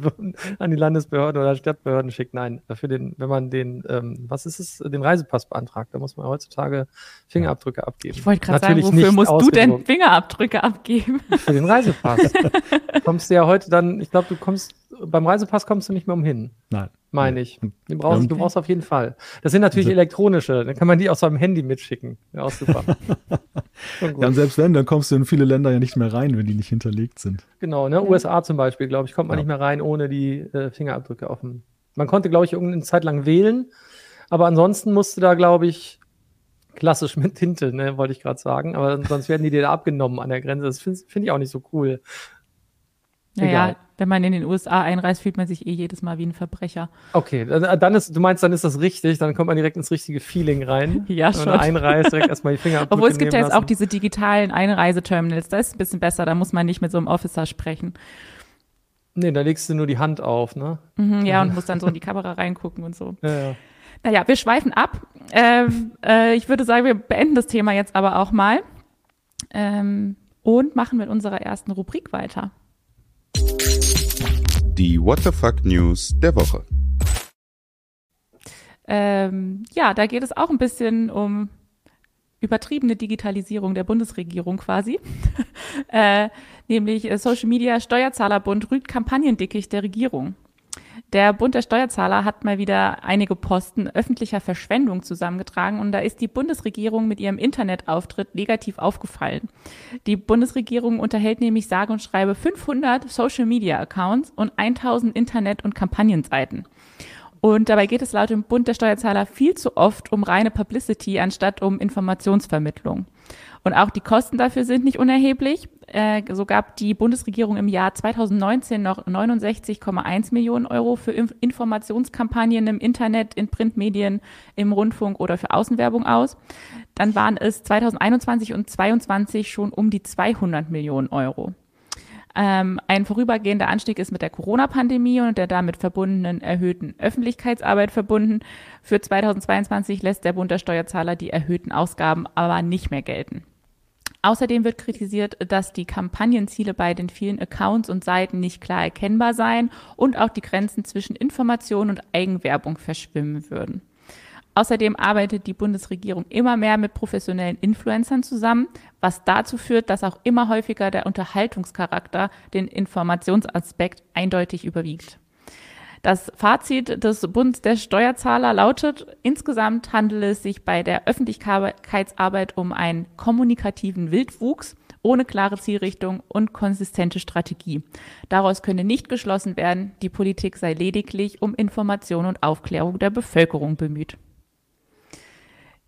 an die Landesbehörden oder Stadtbehörden schickt. Nein, für den, wenn man den, ähm, was ist es, den Reisepass beantragt, da muss man heutzutage Fingerabdrücke abgeben. Ich wollte gerade sagen, wofür musst du denn Fingerabdrücke abgeben? Für den Reisepass. kommst du ja heute dann, ich glaube, du kommst, beim Reisepass kommst du nicht mehr umhin. Nein. Meine ich. Den brauchst, Du brauchst auf jeden Fall. Das sind natürlich elektronische, dann kann man die aus seinem Handy mitschicken. Ja, auch super. ja, und selbst wenn, dann kommst du in viele Länder ja nicht mehr rein, wenn die nicht hinterlegt sind. Genau, ne? USA zum Beispiel, glaube ich, kommt man ja. nicht mehr rein ohne die äh, Fingerabdrücke dem. Man konnte, glaube ich, irgendeine Zeit lang wählen, aber ansonsten musste da, glaube ich, klassisch mit Tinte, ne, wollte ich gerade sagen. Aber sonst werden die dir da abgenommen an der Grenze. Das finde find ich auch nicht so cool. Naja, wenn man in den USA einreist, fühlt man sich eh jedes Mal wie ein Verbrecher. Okay, dann ist, du meinst, dann ist das richtig, dann kommt man direkt ins richtige Feeling rein. ja, schon. Wenn man einreist, direkt erstmal die Finger Obwohl es gibt ja jetzt auch diese digitalen Einreiseterminals, das ist ein bisschen besser, da muss man nicht mit so einem Officer sprechen. Nee, da legst du nur die Hand auf, ne? Mhm, ja, und musst dann so in die Kamera reingucken und so. Ja, ja. Naja, wir schweifen ab. Ähm, äh, ich würde sagen, wir beenden das Thema jetzt aber auch mal ähm, und machen mit unserer ersten Rubrik weiter. Die What the Fuck News der Woche. Ähm, ja, da geht es auch ein bisschen um übertriebene Digitalisierung der Bundesregierung quasi. äh, nämlich äh, Social Media Steuerzahlerbund rügt Kampagnendickicht der Regierung. Der Bund der Steuerzahler hat mal wieder einige Posten öffentlicher Verschwendung zusammengetragen und da ist die Bundesregierung mit ihrem Internetauftritt negativ aufgefallen. Die Bundesregierung unterhält nämlich sage und schreibe 500 Social Media Accounts und 1000 Internet- und Kampagnenseiten. Und dabei geht es laut dem Bund der Steuerzahler viel zu oft um reine Publicity anstatt um Informationsvermittlung. Und auch die Kosten dafür sind nicht unerheblich. Äh, so gab die Bundesregierung im Jahr 2019 noch 69,1 Millionen Euro für Inf Informationskampagnen im Internet, in Printmedien, im Rundfunk oder für Außenwerbung aus. Dann waren es 2021 und 2022 schon um die 200 Millionen Euro. Ähm, ein vorübergehender Anstieg ist mit der Corona-Pandemie und der damit verbundenen erhöhten Öffentlichkeitsarbeit verbunden. Für 2022 lässt der Bund der Steuerzahler die erhöhten Ausgaben aber nicht mehr gelten. Außerdem wird kritisiert, dass die Kampagnenziele bei den vielen Accounts und Seiten nicht klar erkennbar seien und auch die Grenzen zwischen Information und Eigenwerbung verschwimmen würden. Außerdem arbeitet die Bundesregierung immer mehr mit professionellen Influencern zusammen, was dazu führt, dass auch immer häufiger der Unterhaltungscharakter den Informationsaspekt eindeutig überwiegt. Das Fazit des Bundes der Steuerzahler lautet, insgesamt handelt es sich bei der Öffentlichkeitsarbeit um einen kommunikativen Wildwuchs ohne klare Zielrichtung und konsistente Strategie. Daraus könne nicht geschlossen werden, die Politik sei lediglich um Information und Aufklärung der Bevölkerung bemüht.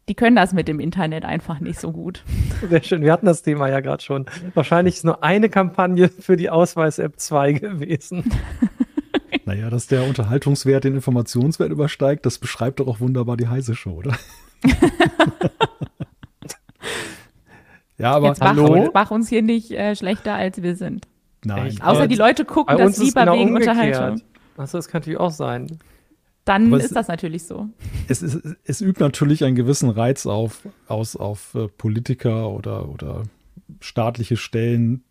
Die können das mit dem Internet einfach nicht so gut. Sehr schön. Wir hatten das Thema ja gerade schon. Wahrscheinlich ist nur eine Kampagne für die Ausweis-App 2 gewesen. Naja, dass der Unterhaltungswert den Informationswert übersteigt, das beschreibt doch auch wunderbar die heiße Show, oder? ja, aber jetzt hallo? Mach, mach uns hier nicht äh, schlechter, als wir sind. Nein. Echt? Außer die Leute gucken das lieber genau wegen umgekehrt. Unterhaltung. Achso, das kann natürlich auch sein. Dann aber ist es, das natürlich so. Es, es, es, übt natürlich einen gewissen Reiz auf, aus, auf äh, Politiker oder, oder staatliche Stellen,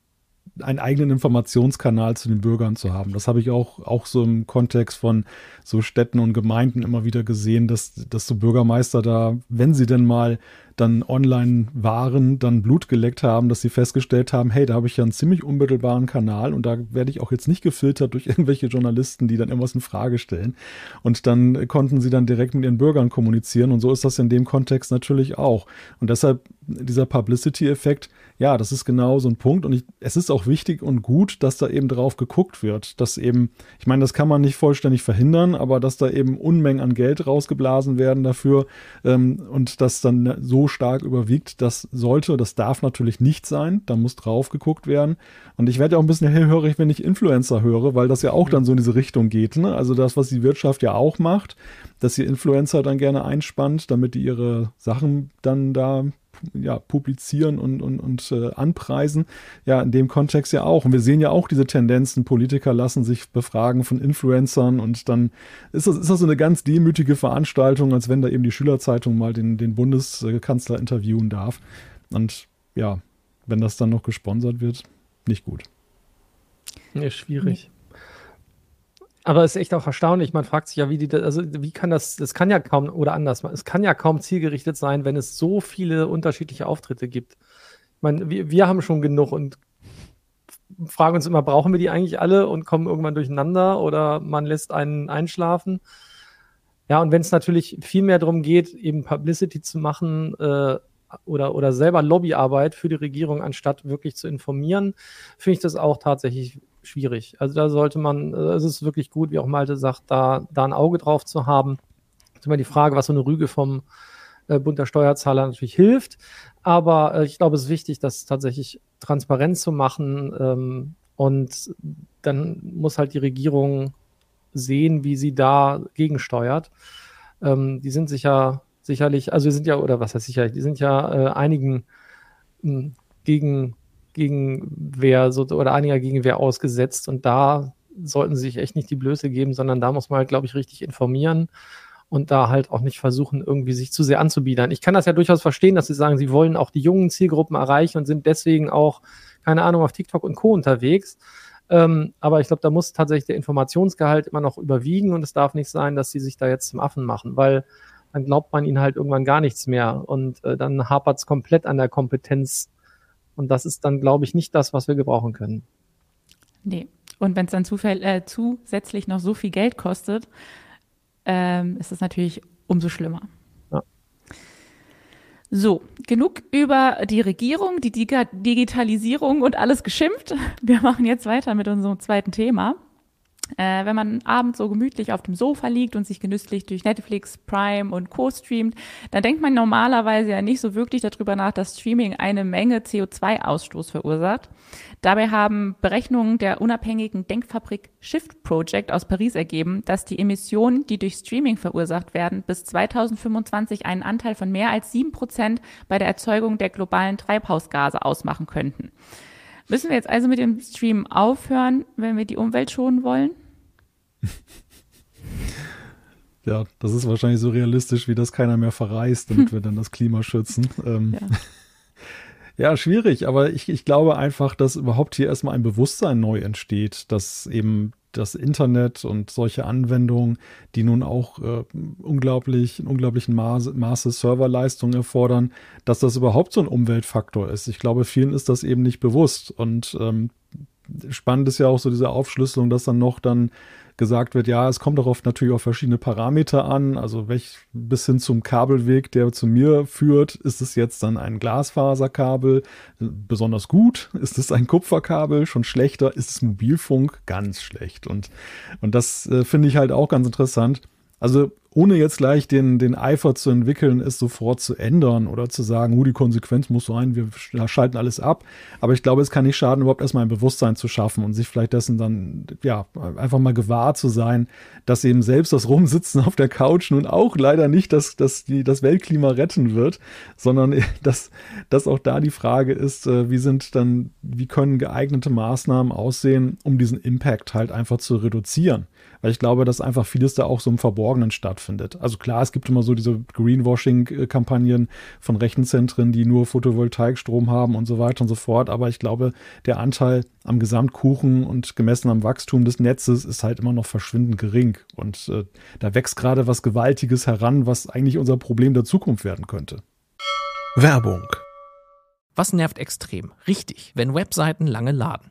einen eigenen Informationskanal zu den Bürgern zu haben. Das habe ich auch, auch so im Kontext von so Städten und Gemeinden immer wieder gesehen, dass, dass so Bürgermeister da, wenn sie denn mal dann online waren, dann Blut geleckt haben, dass sie festgestellt haben, hey, da habe ich ja einen ziemlich unmittelbaren Kanal und da werde ich auch jetzt nicht gefiltert durch irgendwelche Journalisten, die dann irgendwas in Frage stellen. Und dann konnten sie dann direkt mit ihren Bürgern kommunizieren und so ist das in dem Kontext natürlich auch. Und deshalb dieser Publicity-Effekt, ja, das ist genau so ein Punkt. Und ich, es ist auch wichtig und gut, dass da eben drauf geguckt wird. Dass eben, ich meine, das kann man nicht vollständig verhindern, aber dass da eben Unmengen an Geld rausgeblasen werden dafür ähm, und das dann so stark überwiegt, das sollte, das darf natürlich nicht sein. Da muss drauf geguckt werden. Und ich werde ja auch ein bisschen hellhörig, wenn ich Influencer höre, weil das ja auch dann so in diese Richtung geht. Ne? Also das, was die Wirtschaft ja auch macht, dass sie Influencer dann gerne einspannt, damit die ihre Sachen dann da ja, publizieren und, und, und äh, anpreisen. Ja, in dem Kontext ja auch. Und wir sehen ja auch diese Tendenzen, Politiker lassen sich befragen von Influencern und dann ist das, ist das so eine ganz demütige Veranstaltung, als wenn da eben die Schülerzeitung mal den, den Bundeskanzler interviewen darf. Und ja, wenn das dann noch gesponsert wird, nicht gut. Ja, schwierig. Aber es ist echt auch erstaunlich. Man fragt sich ja, wie die, also wie kann das, das kann ja kaum, oder anders, es kann ja kaum zielgerichtet sein, wenn es so viele unterschiedliche Auftritte gibt. Ich meine, wir, wir haben schon genug und fragen uns immer, brauchen wir die eigentlich alle und kommen irgendwann durcheinander oder man lässt einen einschlafen. Ja, und wenn es natürlich viel mehr darum geht, eben Publicity zu machen äh, oder, oder selber Lobbyarbeit für die Regierung, anstatt wirklich zu informieren, finde ich das auch tatsächlich schwierig. Also da sollte man, äh, es ist wirklich gut, wie auch Malte sagt, da, da ein Auge drauf zu haben. Das ist immer die Frage, was so eine Rüge vom äh, Bund der Steuerzahler natürlich hilft. Aber äh, ich glaube, es ist wichtig, das tatsächlich transparent zu machen. Ähm, und dann muss halt die Regierung sehen, wie sie da gegensteuert. Ähm, die sind sicher, sicherlich, also wir sind ja, oder was heißt sicherlich, die sind ja äh, einigen mh, hm, gegen Gegenwehr so, oder einiger Gegenwehr ausgesetzt. Und da sollten sie sich echt nicht die Blöße geben, sondern da muss man halt, glaube ich, richtig informieren und da halt auch nicht versuchen, irgendwie sich zu sehr anzubiedern. Ich kann das ja durchaus verstehen, dass sie sagen, sie wollen auch die jungen Zielgruppen erreichen und sind deswegen auch, keine Ahnung, auf TikTok und Co. unterwegs. Ähm, aber ich glaube, da muss tatsächlich der Informationsgehalt immer noch überwiegen und es darf nicht sein, dass sie sich da jetzt zum Affen machen, weil dann glaubt man ihnen halt irgendwann gar nichts mehr und äh, dann hapert es komplett an der Kompetenz und das ist dann, glaube ich, nicht das, was wir gebrauchen können. Nee. Und wenn es dann äh, zusätzlich noch so viel Geld kostet, ähm, ist es natürlich umso schlimmer. Ja. So, genug über die Regierung, die Digitalisierung und alles geschimpft. Wir machen jetzt weiter mit unserem zweiten Thema. Äh, wenn man abends so gemütlich auf dem Sofa liegt und sich genüsslich durch Netflix, Prime und Co. streamt, dann denkt man normalerweise ja nicht so wirklich darüber nach, dass Streaming eine Menge CO2-Ausstoß verursacht. Dabei haben Berechnungen der unabhängigen Denkfabrik Shift Project aus Paris ergeben, dass die Emissionen, die durch Streaming verursacht werden, bis 2025 einen Anteil von mehr als sieben Prozent bei der Erzeugung der globalen Treibhausgase ausmachen könnten. Müssen wir jetzt also mit dem Stream aufhören, wenn wir die Umwelt schonen wollen? Ja, das ist wahrscheinlich so realistisch, wie das keiner mehr verreist, damit wir dann das Klima schützen. Ähm, ja. ja. schwierig, aber ich, ich glaube einfach, dass überhaupt hier erstmal ein Bewusstsein neu entsteht, dass eben das Internet und solche Anwendungen, die nun auch äh, unglaublich, in unglaublichen Maße, Maße Serverleistung erfordern, dass das überhaupt so ein Umweltfaktor ist. Ich glaube, vielen ist das eben nicht bewusst. Und ähm, spannend ist ja auch so diese Aufschlüsselung, dass dann noch dann gesagt wird, ja, es kommt darauf natürlich auf verschiedene Parameter an, also welch, bis hin zum Kabelweg, der zu mir führt, ist es jetzt dann ein Glasfaserkabel, besonders gut, ist es ein Kupferkabel, schon schlechter, ist es Mobilfunk, ganz schlecht. Und, und das äh, finde ich halt auch ganz interessant. Also ohne jetzt gleich den, den Eifer zu entwickeln, es sofort zu ändern oder zu sagen, uh, die Konsequenz muss sein, wir schalten alles ab. Aber ich glaube, es kann nicht schaden, überhaupt erstmal ein Bewusstsein zu schaffen und sich vielleicht dessen dann, ja, einfach mal gewahr zu sein, dass eben selbst das Rumsitzen auf der Couch nun auch leider nicht das, das, die, das Weltklima retten wird, sondern dass, dass auch da die Frage ist, äh, wie sind dann, wie können geeignete Maßnahmen aussehen, um diesen Impact halt einfach zu reduzieren. Weil ich glaube, dass einfach vieles da auch so im Verborgenen stattfindet. Also klar, es gibt immer so diese Greenwashing-Kampagnen von Rechenzentren, die nur Photovoltaikstrom haben und so weiter und so fort. Aber ich glaube, der Anteil am Gesamtkuchen und gemessen am Wachstum des Netzes ist halt immer noch verschwindend gering. Und äh, da wächst gerade was Gewaltiges heran, was eigentlich unser Problem der Zukunft werden könnte. Werbung. Was nervt extrem? Richtig, wenn Webseiten lange laden.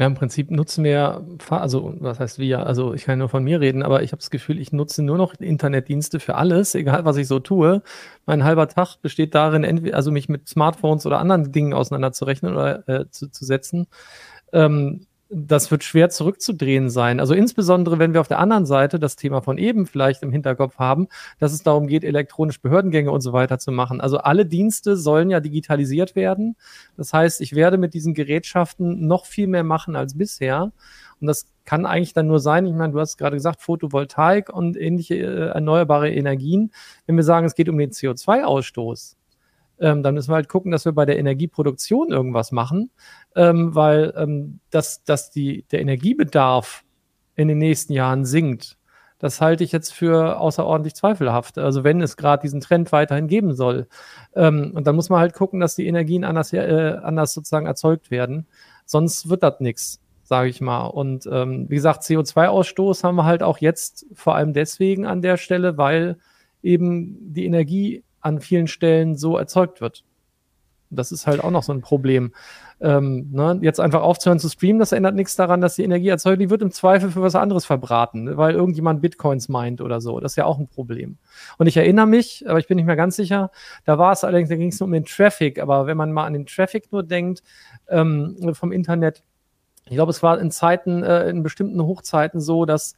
Ja, im Prinzip nutzen wir, also was heißt wir, also ich kann nur von mir reden, aber ich habe das Gefühl, ich nutze nur noch Internetdienste für alles, egal was ich so tue. Mein halber Tag besteht darin, entweder, also mich mit Smartphones oder anderen Dingen auseinanderzurechnen oder äh, zu, zu setzen. Ähm, das wird schwer zurückzudrehen sein. Also insbesondere, wenn wir auf der anderen Seite das Thema von eben vielleicht im Hinterkopf haben, dass es darum geht, elektronisch Behördengänge und so weiter zu machen. Also alle Dienste sollen ja digitalisiert werden. Das heißt, ich werde mit diesen Gerätschaften noch viel mehr machen als bisher. Und das kann eigentlich dann nur sein, ich meine, du hast gerade gesagt, Photovoltaik und ähnliche äh, erneuerbare Energien. Wenn wir sagen, es geht um den CO2-Ausstoß, ähm, dann müssen wir halt gucken, dass wir bei der Energieproduktion irgendwas machen, ähm, weil ähm, dass, dass die, der Energiebedarf in den nächsten Jahren sinkt. Das halte ich jetzt für außerordentlich zweifelhaft. Also wenn es gerade diesen Trend weiterhin geben soll. Ähm, und dann muss man halt gucken, dass die Energien anders, äh, anders sozusagen erzeugt werden. Sonst wird das nichts, sage ich mal. Und ähm, wie gesagt, CO2-Ausstoß haben wir halt auch jetzt vor allem deswegen an der Stelle, weil eben die Energie an vielen Stellen so erzeugt wird. Das ist halt auch noch so ein Problem. Ähm, ne? Jetzt einfach aufzuhören zu streamen, das ändert nichts daran, dass die Energie erzeugt, die wird im Zweifel für was anderes verbraten, ne? weil irgendjemand Bitcoins meint oder so. Das ist ja auch ein Problem. Und ich erinnere mich, aber ich bin nicht mehr ganz sicher, da war es allerdings, da ging es nur um den Traffic, aber wenn man mal an den Traffic nur denkt, ähm, vom Internet, ich glaube, es war in Zeiten, äh, in bestimmten Hochzeiten so, dass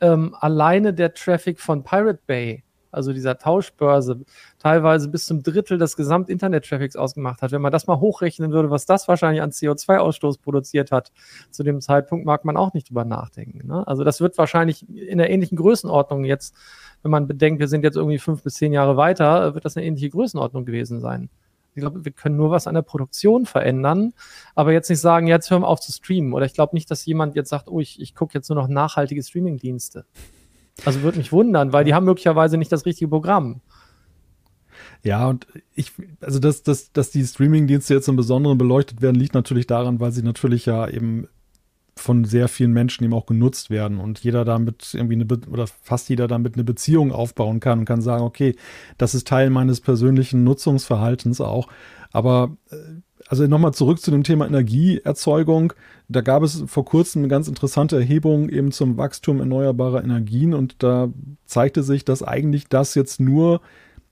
ähm, alleine der Traffic von Pirate Bay also dieser Tauschbörse, teilweise bis zum Drittel des Gesamt-Internet-Traffics ausgemacht hat. Wenn man das mal hochrechnen würde, was das wahrscheinlich an CO2-Ausstoß produziert hat, zu dem Zeitpunkt mag man auch nicht drüber nachdenken. Ne? Also das wird wahrscheinlich in einer ähnlichen Größenordnung jetzt, wenn man bedenkt, wir sind jetzt irgendwie fünf bis zehn Jahre weiter, wird das eine ähnliche Größenordnung gewesen sein. Ich glaube, wir können nur was an der Produktion verändern, aber jetzt nicht sagen, jetzt hören wir auf zu streamen. Oder ich glaube nicht, dass jemand jetzt sagt, oh, ich, ich gucke jetzt nur noch nachhaltige Streaming-Dienste. Also würde mich wundern, weil die haben möglicherweise nicht das richtige Programm. Ja, und ich, also dass, dass, dass die Streaming-Dienste jetzt im Besonderen beleuchtet werden, liegt natürlich daran, weil sie natürlich ja eben von sehr vielen Menschen eben auch genutzt werden und jeder damit irgendwie eine, Be oder fast jeder damit eine Beziehung aufbauen kann und kann sagen, okay, das ist Teil meines persönlichen Nutzungsverhaltens auch. Aber äh, also nochmal zurück zu dem Thema Energieerzeugung. Da gab es vor kurzem eine ganz interessante Erhebung eben zum Wachstum erneuerbarer Energien und da zeigte sich, dass eigentlich das jetzt nur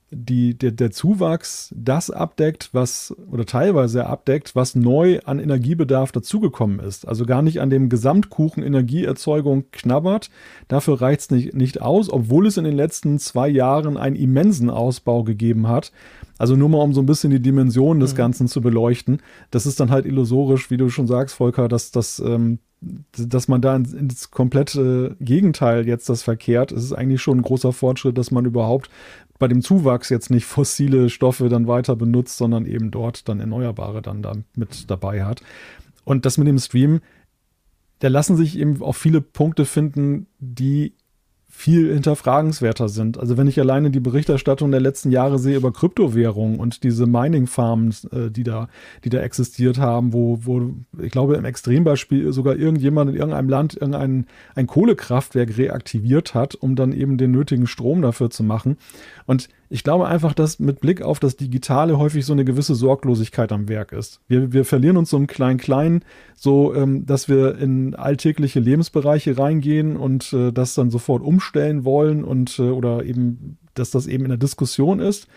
die, der, der Zuwachs das abdeckt, was oder teilweise abdeckt, was neu an Energiebedarf dazugekommen ist. Also gar nicht an dem Gesamtkuchen Energieerzeugung knabbert. Dafür reicht es nicht, nicht aus, obwohl es in den letzten zwei Jahren einen immensen Ausbau gegeben hat. Also nur mal um so ein bisschen die Dimensionen des mhm. Ganzen zu beleuchten. Das ist dann halt illusorisch, wie du schon sagst, Volker, dass das ähm, dass man da ins komplette Gegenteil jetzt das verkehrt. Es ist eigentlich schon ein großer Fortschritt, dass man überhaupt bei dem Zuwachs jetzt nicht fossile Stoffe dann weiter benutzt, sondern eben dort dann Erneuerbare dann da mit dabei hat. Und das mit dem Stream, da lassen sich eben auch viele Punkte finden, die viel hinterfragenswerter sind. Also wenn ich alleine die Berichterstattung der letzten Jahre sehe über Kryptowährungen und diese Mining-Farms, äh, die da, die da existiert haben, wo, wo ich glaube im Extrembeispiel sogar irgendjemand in irgendeinem Land irgendein ein Kohlekraftwerk reaktiviert hat, um dann eben den nötigen Strom dafür zu machen. Und ich glaube einfach, dass mit Blick auf das Digitale häufig so eine gewisse Sorglosigkeit am Werk ist. Wir, wir verlieren uns so im Klein-Klein, so ähm, dass wir in alltägliche Lebensbereiche reingehen und äh, das dann sofort umstellen wollen und äh, oder eben, dass das eben in der Diskussion ist.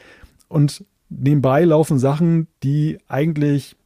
Und nebenbei laufen Sachen, die eigentlich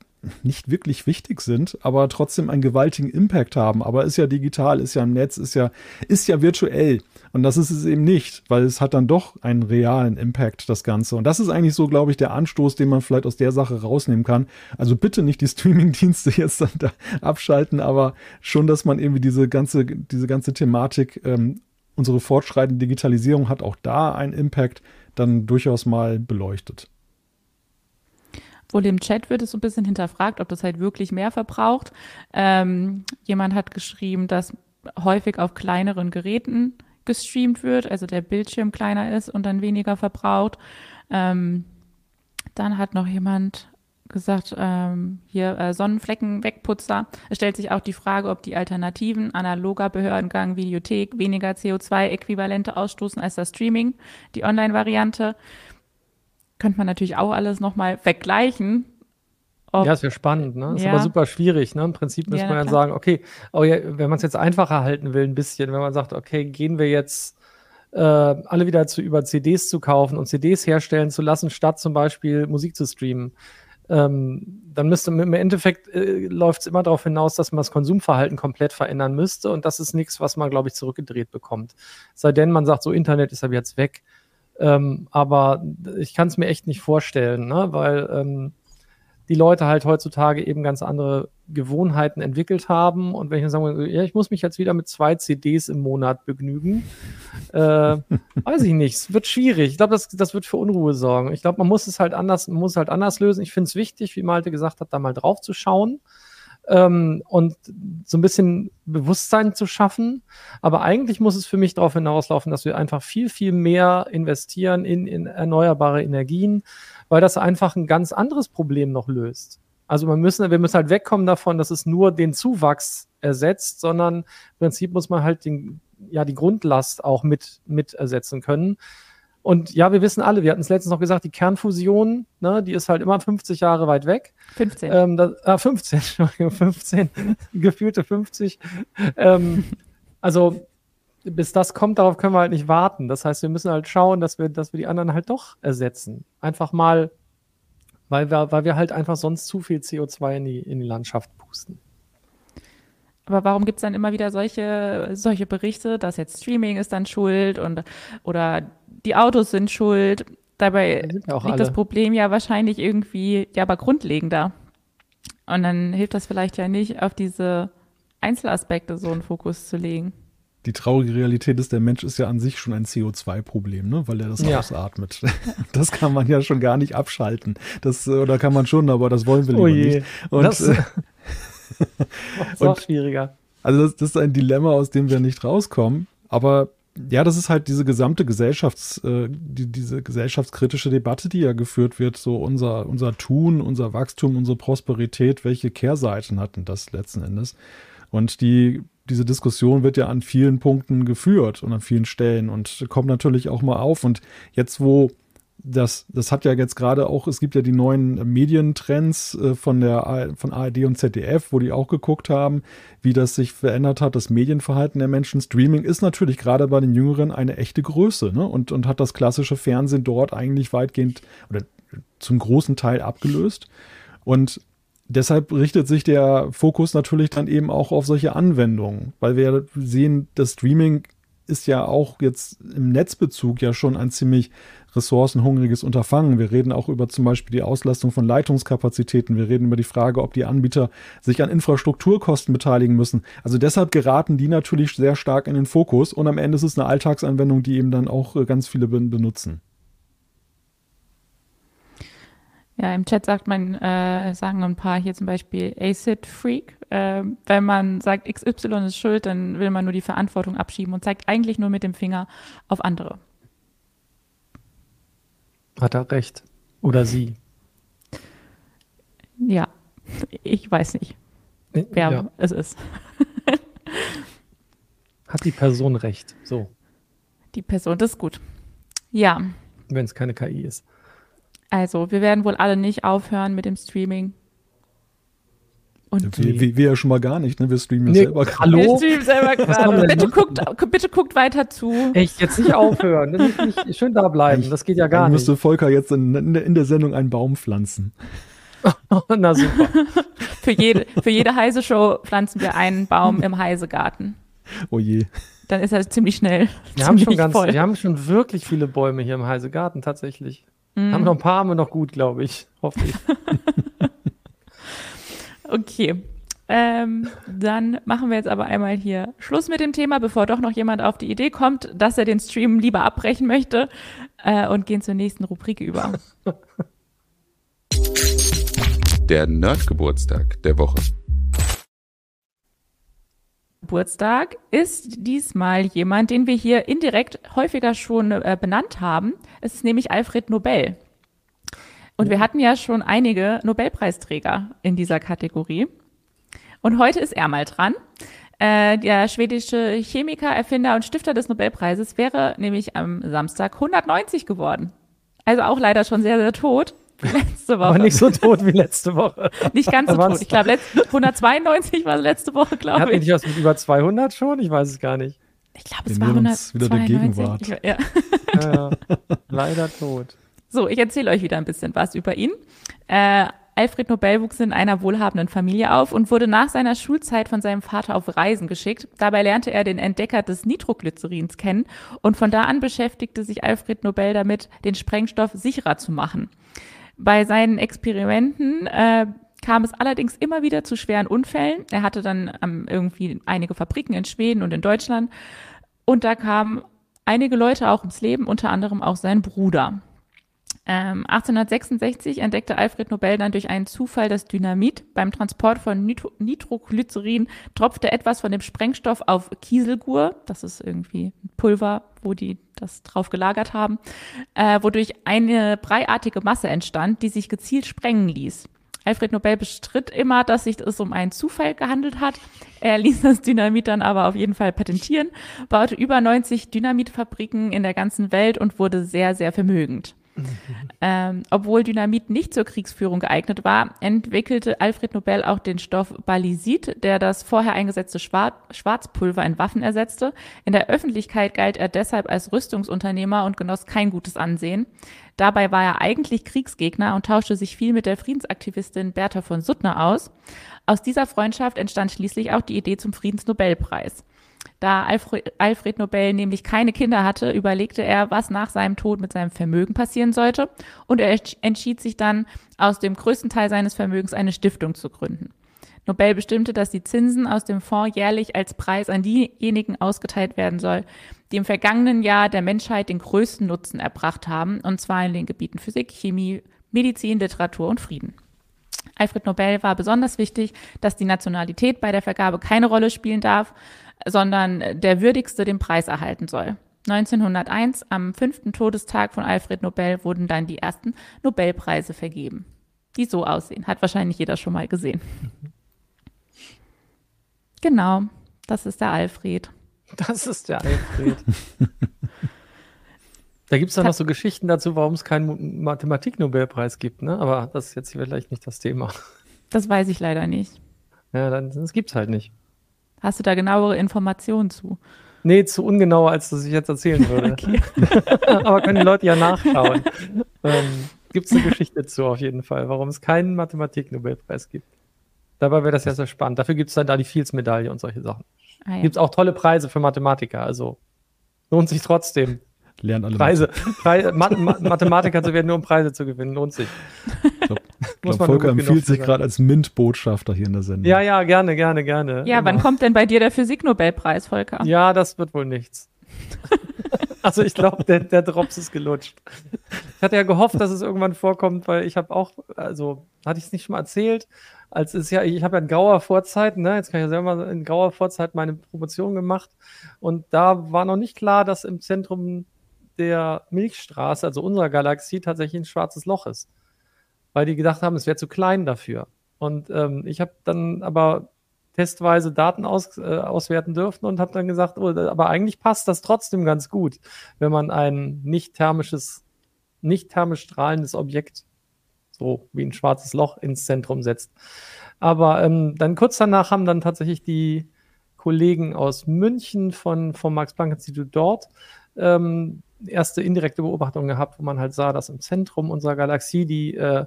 nicht wirklich wichtig sind, aber trotzdem einen gewaltigen Impact haben. Aber ist ja digital, ist ja im Netz, ist ja, ist ja virtuell. Und das ist es eben nicht, weil es hat dann doch einen realen Impact, das Ganze. Und das ist eigentlich so, glaube ich, der Anstoß, den man vielleicht aus der Sache rausnehmen kann. Also bitte nicht die Streaming-Dienste jetzt dann da abschalten, aber schon, dass man irgendwie diese ganze, diese ganze Thematik, ähm, unsere fortschreitende Digitalisierung hat auch da einen Impact, dann durchaus mal beleuchtet. Wohl im Chat wird es so ein bisschen hinterfragt, ob das halt wirklich mehr verbraucht. Ähm, jemand hat geschrieben, dass häufig auf kleineren Geräten gestreamt wird, also der Bildschirm kleiner ist und dann weniger verbraucht. Ähm, dann hat noch jemand gesagt, ähm, hier äh, Sonnenflecken-Wegputzer. Es stellt sich auch die Frage, ob die Alternativen analoger Behördengang, Videothek weniger CO2-Äquivalente ausstoßen als das Streaming, die Online-Variante könnte man natürlich auch alles nochmal vergleichen. ja, ist ja spannend, ne? Ist ja. aber super schwierig, ne? Im Prinzip müsste ja, man ja sagen, okay, oh ja, wenn man es jetzt einfacher halten will, ein bisschen, wenn man sagt, okay, gehen wir jetzt äh, alle wieder zu über CDs zu kaufen und CDs herstellen zu lassen, statt zum Beispiel Musik zu streamen. ähm, dann müsste im Endeffekt äh, läuft es immer darauf hinaus, dass man das Konsumverhalten komplett verändern müsste und das ist nichts, was man, glaube ich, zurückgedreht bekommt. Sei denn, man sagt, so Internet ist aber jetzt weg. Ähm, aber ich kann es mir echt nicht vorstellen, ne? weil ähm, die Leute halt heutzutage eben ganz andere Gewohnheiten entwickelt haben. Und wenn ich dann sage, ja, ich muss mich jetzt wieder mit zwei CDs im Monat begnügen, äh, weiß ich nicht. Es wird schwierig. Ich glaube, das, das wird für Unruhe sorgen. Ich glaube, man muss es halt anders, man muss halt anders lösen. Ich finde es wichtig, wie Malte gesagt hat, da mal drauf zu schauen. Ähm, und so ein bisschen Bewusstsein zu schaffen. Aber eigentlich muss es für mich darauf hinauslaufen, dass wir einfach viel, viel mehr investieren in, in erneuerbare Energien, weil das einfach ein ganz anderes Problem noch löst. Also man müssen, wir müssen halt wegkommen davon, dass es nur den Zuwachs ersetzt, sondern im Prinzip muss man halt den, ja, die Grundlast auch mit, mit ersetzen können. Und ja, wir wissen alle, wir hatten es letztens noch gesagt, die Kernfusion, ne, die ist halt immer 50 Jahre weit weg. 15. Ähm, das, ah, 15, Entschuldigung, 15, gefühlte 50. Ähm, also bis das kommt, darauf können wir halt nicht warten. Das heißt, wir müssen halt schauen, dass wir, dass wir die anderen halt doch ersetzen. Einfach mal, weil wir, weil wir halt einfach sonst zu viel CO2 in die, in die Landschaft pusten. Aber warum gibt es dann immer wieder solche, solche Berichte, dass jetzt Streaming ist dann schuld und oder die Autos sind schuld? Dabei liegt alle. das Problem ja wahrscheinlich irgendwie, ja, aber grundlegender. Und dann hilft das vielleicht ja nicht, auf diese Einzelaspekte so einen Fokus zu legen die traurige Realität ist, der Mensch ist ja an sich schon ein CO2-Problem, ne? weil er das ja. ausatmet. Das kann man ja schon gar nicht abschalten. Das, oder kann man schon, aber das wollen wir lieber oh nicht. Und, das ist auch schwieriger. Also das, das, ist ein Dilemma, aus dem wir nicht rauskommen. Aber ja, das ist halt diese gesamte Gesellschafts, äh, die, diese gesellschaftskritische Debatte, die ja geführt wird, so unser, unser Tun, unser Wachstum, unsere Prosperität, welche Kehrseiten hatten das letzten Endes? Und die diese Diskussion wird ja an vielen Punkten geführt und an vielen Stellen und kommt natürlich auch mal auf. Und jetzt, wo das, das hat ja jetzt gerade auch, es gibt ja die neuen Medientrends äh, von der von ARD und ZDF, wo die auch geguckt haben, wie das sich verändert hat, das Medienverhalten der Menschen. Streaming ist natürlich gerade bei den Jüngeren eine echte Größe, ne? Und, und hat das klassische Fernsehen dort eigentlich weitgehend oder zum großen Teil abgelöst. Und deshalb richtet sich der Fokus natürlich dann eben auch auf solche Anwendungen, weil wir sehen, das Streaming ist ja auch jetzt im Netzbezug ja schon ein ziemlich ressourcenhungriges Unterfangen. Wir reden auch über zum Beispiel die Auslastung von Leitungskapazitäten. Wir reden über die Frage, ob die Anbieter sich an Infrastrukturkosten beteiligen müssen. Also deshalb geraten die natürlich sehr stark in den Fokus und am Ende ist es eine Alltagsanwendung, die eben dann auch äh, ganz viele benutzen. Ja, im Chat sagt man, äh, sagen ein paar hier zum Beispiel Acid Freak. Äh, wenn man sagt, XY ist schuld, dann will man nur die Verantwortung abschieben und zeigt eigentlich nur mit dem Finger auf andere. Hat er recht. Oder sie. Ja, ich weiß nicht, wer ja. es ist. Hat die Person recht. So. Die Person, das ist gut. Ja. Wenn es keine KI ist. Also, wir werden wohl alle nicht aufhören mit dem Streaming. Und wir, wir, wir ja schon mal gar nicht, ne? Wir streamen nee, selber gerade. Hallo? Wir streamen selber gerade. bitte, guckt, bitte guckt weiter zu. Echt, jetzt nicht aufhören. Nicht, nicht, schön da bleiben. Das geht ja gar nicht. müsste Volker jetzt in, in, der Sendung einen Baum pflanzen. Na super. für, jede, für jede Heise-Show pflanzen wir einen Baum im Heisegarten. Oh je. Dann ist er ziemlich schnell. Wir, ziemlich haben schon ganz, voll. wir haben schon wirklich viele Bäume hier im Heisegarten, tatsächlich. Mhm. Haben noch ein paar, haben wir noch gut, glaube ich. Hoffe ich. okay. Ähm, dann machen wir jetzt aber einmal hier Schluss mit dem Thema, bevor doch noch jemand auf die Idee kommt, dass er den Stream lieber abbrechen möchte äh, und gehen zur nächsten Rubrik über. Der Nerdgeburtstag der Woche. Geburtstag ist diesmal jemand, den wir hier indirekt häufiger schon äh, benannt haben. Es ist nämlich Alfred Nobel. Und wir hatten ja schon einige Nobelpreisträger in dieser Kategorie. Und heute ist er mal dran. Äh, der schwedische Chemiker, Erfinder und Stifter des Nobelpreises wäre nämlich am Samstag 190 geworden. Also auch leider schon sehr, sehr tot. Letzte Woche. Aber nicht so tot wie letzte Woche. Nicht ganz so tot. Ich glaube, 192 war letzte Woche, glaube ich. Hatten nicht was mit über 200 schon? Ich weiß es gar nicht. Ich glaube, es war 192. wieder der Gegenwart. Ich, ja. ja. Leider tot. So, ich erzähle euch wieder ein bisschen was über ihn. Äh, Alfred Nobel wuchs in einer wohlhabenden Familie auf und wurde nach seiner Schulzeit von seinem Vater auf Reisen geschickt. Dabei lernte er den Entdecker des Nitroglycerins kennen und von da an beschäftigte sich Alfred Nobel damit, den Sprengstoff sicherer zu machen. Bei seinen Experimenten äh, kam es allerdings immer wieder zu schweren Unfällen. Er hatte dann ähm, irgendwie einige Fabriken in Schweden und in Deutschland und da kamen einige Leute auch ums Leben, unter anderem auch sein Bruder. Ähm, 1866 entdeckte Alfred Nobel dann durch einen Zufall das Dynamit. Beim Transport von Nitro Nitroglycerin tropfte etwas von dem Sprengstoff auf Kieselgur. Das ist irgendwie Pulver, wo die das drauf gelagert haben, äh, wodurch eine breiartige Masse entstand, die sich gezielt sprengen ließ. Alfred Nobel bestritt immer, dass sich es um einen Zufall gehandelt hat. Er ließ das Dynamit dann aber auf jeden Fall patentieren, baute über 90 Dynamitfabriken in der ganzen Welt und wurde sehr, sehr vermögend. Ähm, obwohl Dynamit nicht zur Kriegsführung geeignet war, entwickelte Alfred Nobel auch den Stoff Balisit, der das vorher eingesetzte Schwar Schwarzpulver in Waffen ersetzte. In der Öffentlichkeit galt er deshalb als Rüstungsunternehmer und genoss kein gutes Ansehen. Dabei war er eigentlich Kriegsgegner und tauschte sich viel mit der Friedensaktivistin Bertha von Suttner aus. Aus dieser Freundschaft entstand schließlich auch die Idee zum Friedensnobelpreis. Da Alfred, Nobel nämlich keine Kinder hatte, überlegte er, was nach seinem Tod mit seinem Vermögen passieren sollte. Und er entschied sich dann, aus dem größten Teil seines Vermögens eine Stiftung zu gründen. Nobel bestimmte, dass die Zinsen aus dem Fonds jährlich als Preis an diejenigen ausgeteilt werden soll, die im vergangenen Jahr der Menschheit den größten Nutzen erbracht haben, und zwar in den Gebieten Physik, Chemie, Medizin, Literatur und Frieden. Alfred Nobel war besonders wichtig, dass die Nationalität bei der Vergabe keine Rolle spielen darf, sondern der Würdigste den Preis erhalten soll. 1901, am fünften Todestag von Alfred Nobel, wurden dann die ersten Nobelpreise vergeben, die so aussehen. Hat wahrscheinlich jeder schon mal gesehen. Genau, das ist der Alfred. Das ist der Alfred. da gibt es dann noch so Geschichten dazu, warum es keinen Mathematik-Nobelpreis gibt, ne? Aber das ist jetzt vielleicht nicht das Thema. Das weiß ich leider nicht. Ja, dann das gibt es halt nicht. Hast du da genauere Informationen zu? Nee, zu ungenau, als das ich jetzt erzählen würde. Aber können die Leute ja nachschauen. ähm, gibt es eine Geschichte zu auf jeden Fall, warum es keinen Mathematik-Nobelpreis gibt. Dabei wäre das ja sehr spannend. Dafür gibt es dann da die Fields-Medaille und solche Sachen. Ah, ja. Gibt es auch tolle Preise für Mathematiker, also lohnt sich trotzdem. Lernen alle Preise. Preise Ma Ma Mathematiker zu werden, nur um Preise zu gewinnen, lohnt sich. Glaube, glaub, Volker empfiehlt sich gerade als MINT-Botschafter hier in der Sendung. Ja, ja, gerne, gerne, gerne. Ja, Immer. wann kommt denn bei dir der Physik-Nobelpreis, Volker? Ja, das wird wohl nichts. also ich glaube, der, der Drops ist gelutscht. Ich hatte ja gehofft, dass es irgendwann vorkommt, weil ich habe auch, also hatte ich es nicht schon mal erzählt, als ist ja, ich habe ja in grauer Vorzeit, ne, jetzt kann ich ja selber in grauer Vorzeit meine Promotion gemacht und da war noch nicht klar, dass im Zentrum der Milchstraße, also unserer Galaxie, tatsächlich ein schwarzes Loch ist. Weil die gedacht haben, es wäre zu klein dafür. Und ähm, ich habe dann aber testweise Daten aus, äh, auswerten dürfen und habe dann gesagt, oh, aber eigentlich passt das trotzdem ganz gut, wenn man ein nicht thermisches, nicht thermisch strahlendes Objekt, so wie ein schwarzes Loch, ins Zentrum setzt. Aber ähm, dann kurz danach haben dann tatsächlich die Kollegen aus München von, vom Max-Planck-Institut dort ähm, erste indirekte Beobachtungen gehabt, wo man halt sah, dass im Zentrum unserer Galaxie die, äh,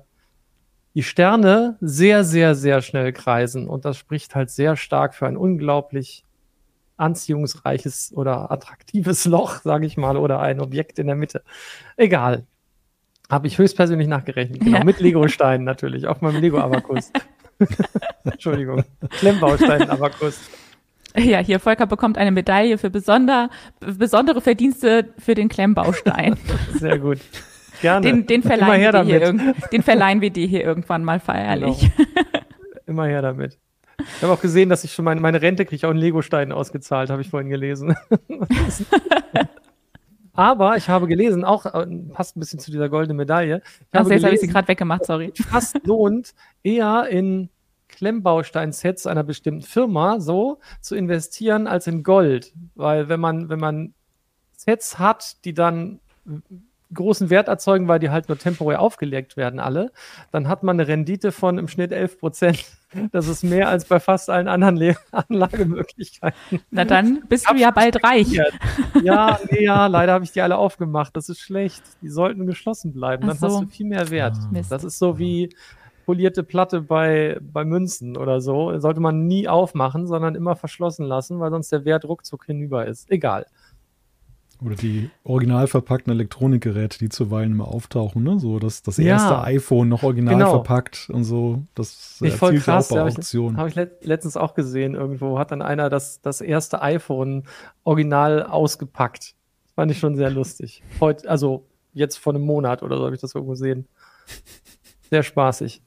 die Sterne sehr, sehr, sehr schnell kreisen. Und das spricht halt sehr stark für ein unglaublich anziehungsreiches oder attraktives Loch, sage ich mal, oder ein Objekt in der Mitte. Egal. Habe ich höchstpersönlich nachgerechnet. Genau, ja. mit Lego-Steinen natürlich, auf meinem Lego-Abakus. Entschuldigung, Klemmbaustein-Abakus. Ja, hier Volker bekommt eine Medaille für besonder, besondere Verdienste für den Klemmbaustein. Sehr gut. Gerne. Den, den, verleihen, wir dir hier den verleihen wir dir hier irgendwann mal feierlich. Genau. Immer her damit. Ich habe auch gesehen, dass ich schon meine, meine Rente kriege, auch einen Legostein ausgezahlt, habe ich vorhin gelesen. Aber ich habe gelesen, auch äh, passt ein bisschen zu dieser goldenen Medaille. Ich Ach, jetzt habe ich sie gerade weggemacht, sorry. Fast lohnt, eher in Klemmbaustein-Sets einer bestimmten Firma so zu investieren als in Gold. Weil wenn man, wenn man Sets hat, die dann großen Wert erzeugen, weil die halt nur temporär aufgelegt werden alle, dann hat man eine Rendite von im Schnitt 11 Prozent. Das ist mehr als bei fast allen anderen Le Anlagemöglichkeiten. Na dann bist du ja bald reich. Ja, nee, ja, leider habe ich die alle aufgemacht. Das ist schlecht. Die sollten geschlossen bleiben. Dann so. hast du viel mehr Wert. Ah. Das ist so wie polierte Platte bei, bei Münzen oder so. Sollte man nie aufmachen, sondern immer verschlossen lassen, weil sonst der Wert ruckzuck hinüber ist. Egal. Oder die original verpackten Elektronikgeräte, die zuweilen immer auftauchen, ne? So das, das erste ja. iPhone noch original genau. verpackt und so. Das ich voll krass, auch bei Auktionen. Habe ich, hab ich letztens auch gesehen. Irgendwo hat dann einer das, das erste iPhone original ausgepackt. Das fand ich schon sehr lustig. Heute, also jetzt vor einem Monat oder so habe ich das irgendwo gesehen. Sehr spaßig.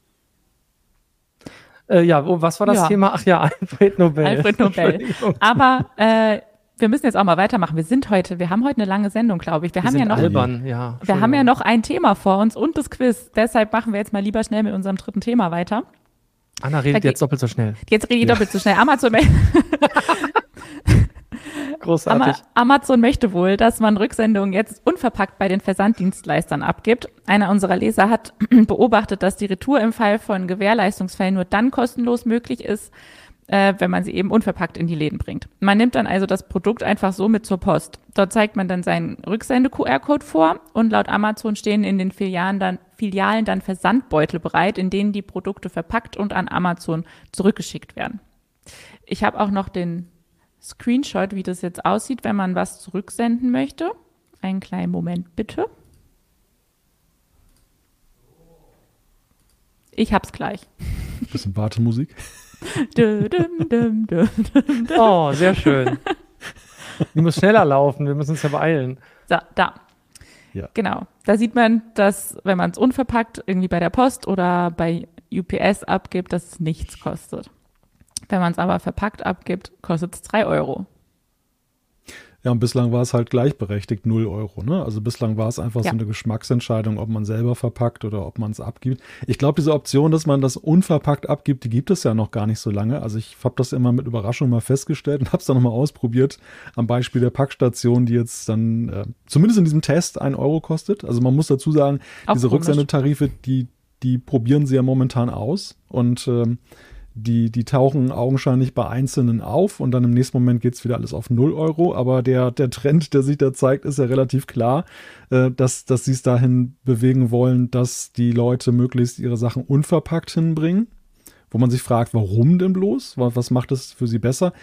Äh, ja, was war das ja. Thema? Ach ja, Alfred Nobel. Alfred Nobel. Aber äh, wir müssen jetzt auch mal weitermachen. Wir sind heute, wir haben heute eine lange Sendung, glaube ich. Wir, wir haben ja noch, albern, ja. Wir haben ja noch ein Thema vor uns und das Quiz. Deshalb machen wir jetzt mal lieber schnell mit unserem dritten Thema weiter. Anna redet jetzt doppelt so schnell. Jetzt rede ich ja. doppelt so schnell. Amazon, Großartig. Amazon möchte wohl, dass man Rücksendungen jetzt unverpackt bei den Versanddienstleistern abgibt. Einer unserer Leser hat beobachtet, dass die Retour im Fall von Gewährleistungsfällen nur dann kostenlos möglich ist, äh, wenn man sie eben unverpackt in die Läden bringt. Man nimmt dann also das Produkt einfach so mit zur Post. Dort zeigt man dann seinen Rücksende-QR-Code vor und laut Amazon stehen in den Filialen dann, Filialen dann Versandbeutel bereit, in denen die Produkte verpackt und an Amazon zurückgeschickt werden. Ich habe auch noch den Screenshot, wie das jetzt aussieht, wenn man was zurücksenden möchte. Einen kleinen Moment bitte. Ich hab's gleich. Bisschen Wartemusik. Oh, sehr schön. Wir müssen schneller laufen, wir müssen uns ja beeilen. Da, da. Ja. Genau. Da sieht man, dass, wenn man es unverpackt irgendwie bei der Post oder bei UPS abgibt, dass es nichts kostet. Wenn man es aber verpackt abgibt, kostet es drei Euro. Ja, und bislang war es halt gleichberechtigt 0 Euro. Ne? Also bislang war es einfach ja. so eine Geschmacksentscheidung, ob man selber verpackt oder ob man es abgibt. Ich glaube, diese Option, dass man das unverpackt abgibt, die gibt es ja noch gar nicht so lange. Also ich habe das immer mit Überraschung mal festgestellt und habe es dann nochmal ausprobiert am Beispiel der Packstation, die jetzt dann äh, zumindest in diesem Test 1 Euro kostet. Also man muss dazu sagen, Auch diese komisch. Rücksendetarife, die, die probieren sie ja momentan aus und ähm, die, die tauchen augenscheinlich bei Einzelnen auf und dann im nächsten Moment geht es wieder alles auf 0 Euro. Aber der, der Trend, der sich da zeigt, ist ja relativ klar, äh, dass, dass sie es dahin bewegen wollen, dass die Leute möglichst ihre Sachen unverpackt hinbringen. Wo man sich fragt, warum denn bloß? Was macht es für sie besser?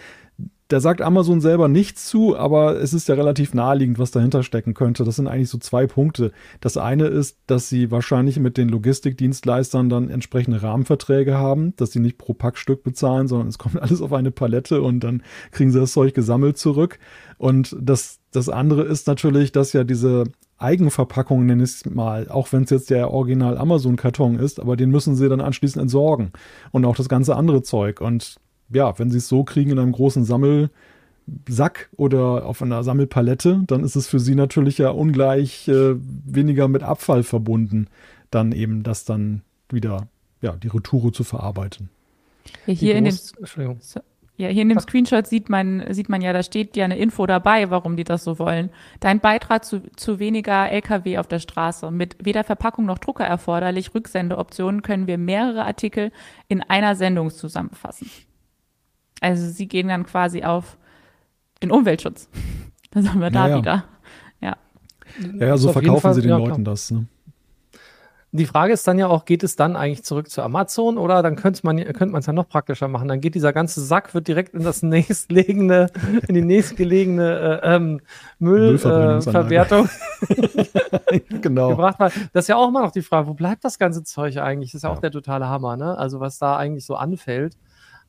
Da sagt Amazon selber nichts zu, aber es ist ja relativ naheliegend, was dahinter stecken könnte. Das sind eigentlich so zwei Punkte. Das eine ist, dass sie wahrscheinlich mit den Logistikdienstleistern dann entsprechende Rahmenverträge haben, dass sie nicht pro Packstück bezahlen, sondern es kommt alles auf eine Palette und dann kriegen sie das Zeug gesammelt zurück. Und das, das andere ist natürlich, dass ja diese Eigenverpackung, nenne ich es mal, auch wenn es jetzt der Original Amazon-Karton ist, aber den müssen sie dann anschließend entsorgen. Und auch das ganze andere Zeug. Und ja, wenn sie es so kriegen in einem großen Sammelsack oder auf einer Sammelpalette, dann ist es für sie natürlich ja ungleich äh, weniger mit Abfall verbunden, dann eben das dann wieder, ja, die Retoure zu verarbeiten. Ja, hier in dem, ja, hier in dem Screenshot sieht man, sieht man ja, da steht ja eine Info dabei, warum die das so wollen. Dein Beitrag zu, zu weniger Lkw auf der Straße. Mit weder Verpackung noch Drucker erforderlich Rücksendeoptionen können wir mehrere Artikel in einer Sendung zusammenfassen. Also sie gehen dann quasi auf den Umweltschutz. Da sind wir da ja, wieder. Ja. Ja, ja so verkaufen Fall, sie den ja, Leuten das. Ne? Die Frage ist dann ja auch, geht es dann eigentlich zurück zu Amazon oder dann könnte man könnte es ja noch praktischer machen. Dann geht dieser ganze Sack wird direkt in das nächstgelegene, in die nächstgelegene äh, ähm, Müllverwertung äh, genau. gebracht. Das ist ja auch immer noch die Frage, wo bleibt das ganze Zeug eigentlich? Das ist ja, ja. auch der totale Hammer, ne? Also was da eigentlich so anfällt.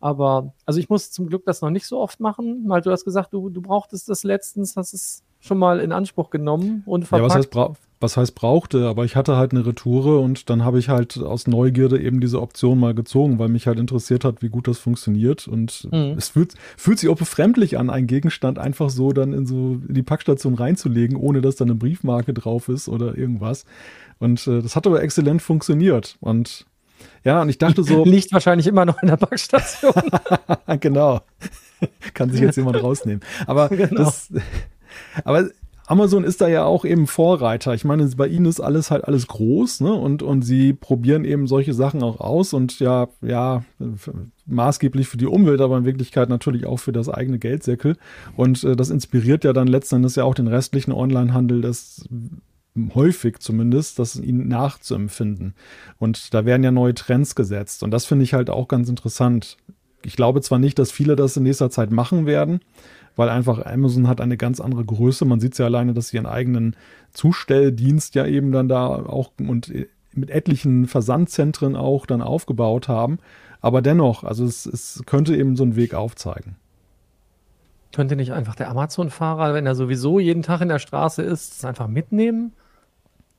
Aber also ich muss zum Glück das noch nicht so oft machen, weil du hast gesagt, du, du brauchtest das letztens, hast es schon mal in Anspruch genommen und verpackt. Ja, was heißt, was heißt brauchte, aber ich hatte halt eine Retoure und dann habe ich halt aus Neugierde eben diese Option mal gezogen, weil mich halt interessiert hat, wie gut das funktioniert. Und mhm. es fühlt, fühlt sich auch befremdlich an, einen Gegenstand einfach so dann in so in die Packstation reinzulegen, ohne dass da eine Briefmarke drauf ist oder irgendwas. Und äh, das hat aber exzellent funktioniert. Und ja, und ich dachte so. Liegt wahrscheinlich immer noch in der Packstation. genau. Kann sich jetzt jemand rausnehmen. Aber genau. das, aber Amazon ist da ja auch eben Vorreiter. Ich meine, bei ihnen ist alles halt alles groß, ne? Und, und sie probieren eben solche Sachen auch aus und ja, ja, maßgeblich für die Umwelt, aber in Wirklichkeit natürlich auch für das eigene Geldsäckel. Und äh, das inspiriert ja dann letzten Endes ja auch den restlichen Onlinehandel, das häufig zumindest, das ihnen nachzuempfinden. Und da werden ja neue Trends gesetzt. Und das finde ich halt auch ganz interessant. Ich glaube zwar nicht, dass viele das in nächster Zeit machen werden, weil einfach Amazon hat eine ganz andere Größe. Man sieht ja alleine, dass sie ihren eigenen Zustelldienst ja eben dann da auch und mit etlichen Versandzentren auch dann aufgebaut haben. Aber dennoch, also es, es könnte eben so einen Weg aufzeigen. Könnte nicht einfach der Amazon-Fahrer, wenn er sowieso jeden Tag in der Straße ist, es einfach mitnehmen?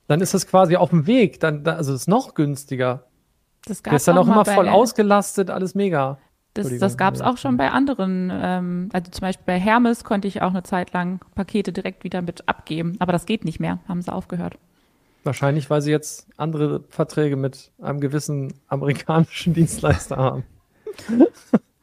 Dann ist es quasi auf dem Weg. Dann, also es ist noch günstiger. Das Der ist dann auch, immer voll ausgelastet, alles mega. Das, das gab es auch schon bei anderen. Ähm, also zum Beispiel bei Hermes konnte ich auch eine Zeit lang Pakete direkt wieder mit abgeben. Aber das geht nicht mehr, haben sie aufgehört. Wahrscheinlich, weil sie jetzt andere Verträge mit einem gewissen amerikanischen Dienstleister haben.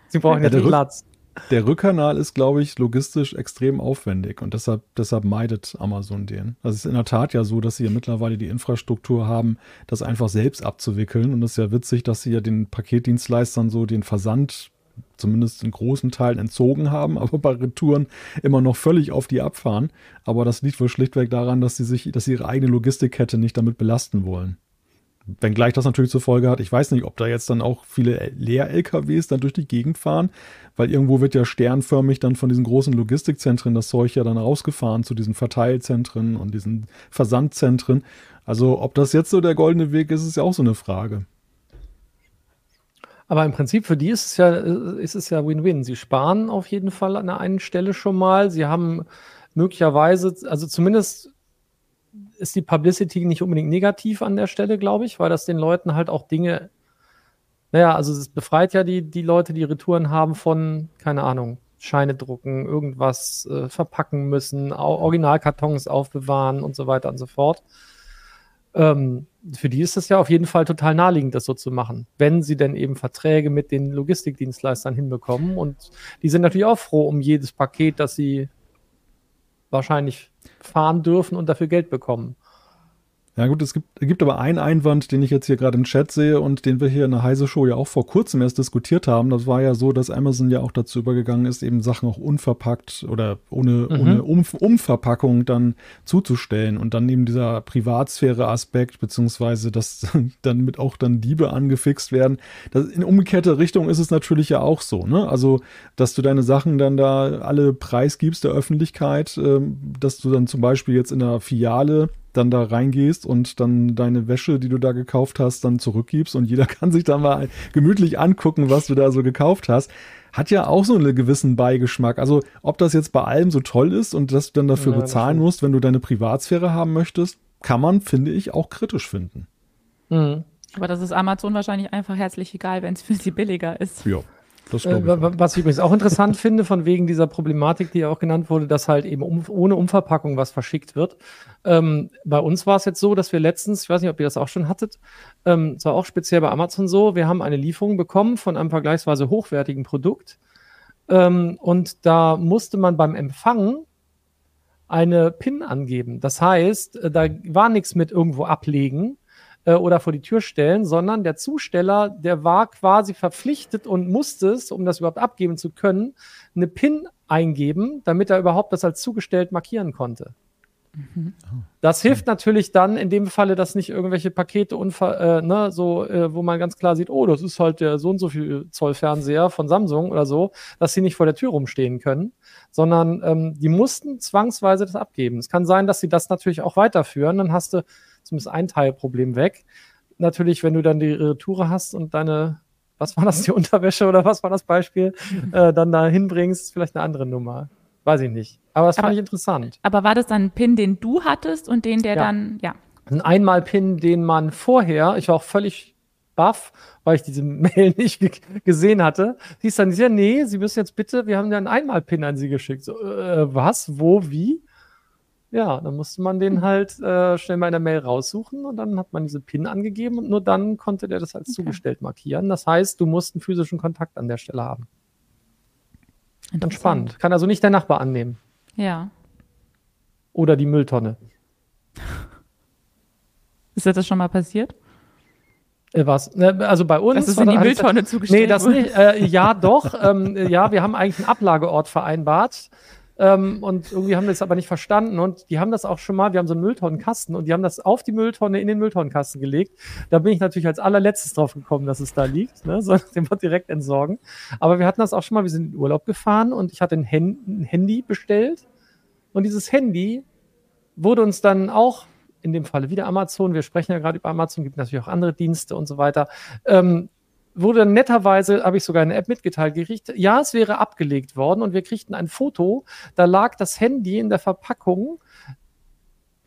sie brauchen ja, ja den Platz. Der Rückkanal ist, glaube ich, logistisch extrem aufwendig und deshalb, deshalb meidet Amazon den. Also es ist in der Tat ja so, dass sie ja mittlerweile die Infrastruktur haben, das einfach selbst abzuwickeln. Und es ist ja witzig, dass sie ja den Paketdienstleistern so den Versand zumindest in großen Teilen entzogen haben, aber bei Retouren immer noch völlig auf die abfahren. Aber das liegt wohl schlichtweg daran, dass sie sich, dass sie ihre eigene Logistikkette nicht damit belasten wollen. Wenngleich das natürlich zur Folge hat, ich weiß nicht, ob da jetzt dann auch viele Leer-LKWs dann durch die Gegend fahren, weil irgendwo wird ja sternförmig dann von diesen großen Logistikzentren das Zeug ja dann rausgefahren zu diesen Verteilzentren und diesen Versandzentren. Also ob das jetzt so der goldene Weg ist, ist ja auch so eine Frage. Aber im Prinzip für die ist es ja, ist es ja Win-Win. Sie sparen auf jeden Fall an der einen Stelle schon mal. Sie haben möglicherweise, also zumindest ist die Publicity nicht unbedingt negativ an der Stelle, glaube ich, weil das den Leuten halt auch Dinge, naja, also es befreit ja die, die Leute, die Retouren haben von, keine Ahnung, Scheine drucken, irgendwas äh, verpacken müssen, Originalkartons aufbewahren und so weiter und so fort. Ähm, für die ist es ja auf jeden Fall total naheliegend, das so zu machen, wenn sie denn eben Verträge mit den Logistikdienstleistern hinbekommen. Und die sind natürlich auch froh um jedes Paket, das sie wahrscheinlich fahren dürfen und dafür Geld bekommen. Ja gut, es gibt, gibt aber einen Einwand, den ich jetzt hier gerade im Chat sehe und den wir hier in der Heise Show ja auch vor kurzem erst diskutiert haben. Das war ja so, dass Amazon ja auch dazu übergegangen ist, eben Sachen auch unverpackt oder ohne, mhm. ohne um, Umverpackung dann zuzustellen und dann eben dieser Privatsphäre-Aspekt, beziehungsweise dass dann mit auch dann Diebe angefixt werden. Das, in umgekehrter Richtung ist es natürlich ja auch so, ne? Also, dass du deine Sachen dann da alle preisgibst der Öffentlichkeit, äh, dass du dann zum Beispiel jetzt in der Filiale dann da reingehst und dann deine Wäsche, die du da gekauft hast, dann zurückgibst und jeder kann sich dann mal gemütlich angucken, was du da so gekauft hast, hat ja auch so einen gewissen Beigeschmack. Also ob das jetzt bei allem so toll ist und dass du dann dafür ja, bezahlen musst, wenn du deine Privatsphäre haben möchtest, kann man, finde ich, auch kritisch finden. Mhm. Aber das ist Amazon wahrscheinlich einfach herzlich egal, wenn es für sie billiger ist. Ja. Äh, was ich übrigens auch interessant finde, von wegen dieser Problematik, die ja auch genannt wurde, dass halt eben um, ohne Umverpackung was verschickt wird. Ähm, bei uns war es jetzt so, dass wir letztens, ich weiß nicht, ob ihr das auch schon hattet, ähm, es war auch speziell bei Amazon so, wir haben eine Lieferung bekommen von einem vergleichsweise hochwertigen Produkt. Ähm, und da musste man beim Empfang eine PIN angeben. Das heißt, äh, da war nichts mit irgendwo ablegen, äh, oder vor die Tür stellen, sondern der Zusteller, der war quasi verpflichtet und musste es, um das überhaupt abgeben zu können, eine PIN eingeben, damit er überhaupt das als zugestellt markieren konnte. Mhm. Das hilft natürlich dann in dem Falle, dass nicht irgendwelche Pakete äh, ne, so, äh, wo man ganz klar sieht, oh, das ist halt der so und so viel Zoll Fernseher von Samsung oder so, dass sie nicht vor der Tür rumstehen können, sondern ähm, die mussten zwangsweise das abgeben. Es kann sein, dass sie das natürlich auch weiterführen, dann hast du zumindest ein Teilproblem weg. Natürlich, wenn du dann die Retoure hast und deine, was war das, die Unterwäsche oder was war das Beispiel, äh, dann da hinbringst, vielleicht eine andere Nummer. Weiß ich nicht. Aber das aber, fand ich interessant. Aber war das dann ein Pin, den du hattest und den, der ja. dann, ja. Ein Einmal-Pin, den man vorher, ich war auch völlig baff, weil ich diese Mail nicht gesehen hatte. Sie ist dann, ja, nee, Sie müssen jetzt bitte, wir haben ja einen Einmal-Pin an Sie geschickt. So, äh, was, wo, wie? Ja, dann musste man den hm. halt äh, schnell mal in der Mail raussuchen und dann hat man diese PIN angegeben und nur dann konnte der das als okay. zugestellt markieren. Das heißt, du musst einen physischen Kontakt an der Stelle haben. Entspannt. Kann also nicht der Nachbar annehmen. Ja. Oder die Mülltonne. Ist das schon mal passiert? Äh, was? Ne, also bei uns. Das ist in die Mülltonne zugestellt. Nee, das nicht. Äh, ja, doch. ähm, ja, wir haben eigentlich einen Ablageort vereinbart Ähm, und irgendwie haben wir es aber nicht verstanden. Und die haben das auch schon mal, wir haben so einen Mülltonnenkasten und die haben das auf die Mülltonne in den Mülltonnenkasten gelegt. Da bin ich natürlich als allerletztes drauf gekommen, dass es da liegt. Ne? So, den wird direkt entsorgen. Aber wir hatten das auch schon mal, wir sind in den Urlaub gefahren und ich hatte ein, Hen ein Handy bestellt. Und dieses Handy wurde uns dann auch in dem Falle wieder Amazon, wir sprechen ja gerade über Amazon, gibt natürlich auch andere Dienste und so weiter, ähm, wurde netterweise, habe ich sogar eine App mitgeteilt, gekriegt, ja, es wäre abgelegt worden und wir kriegten ein Foto, da lag das Handy in der Verpackung,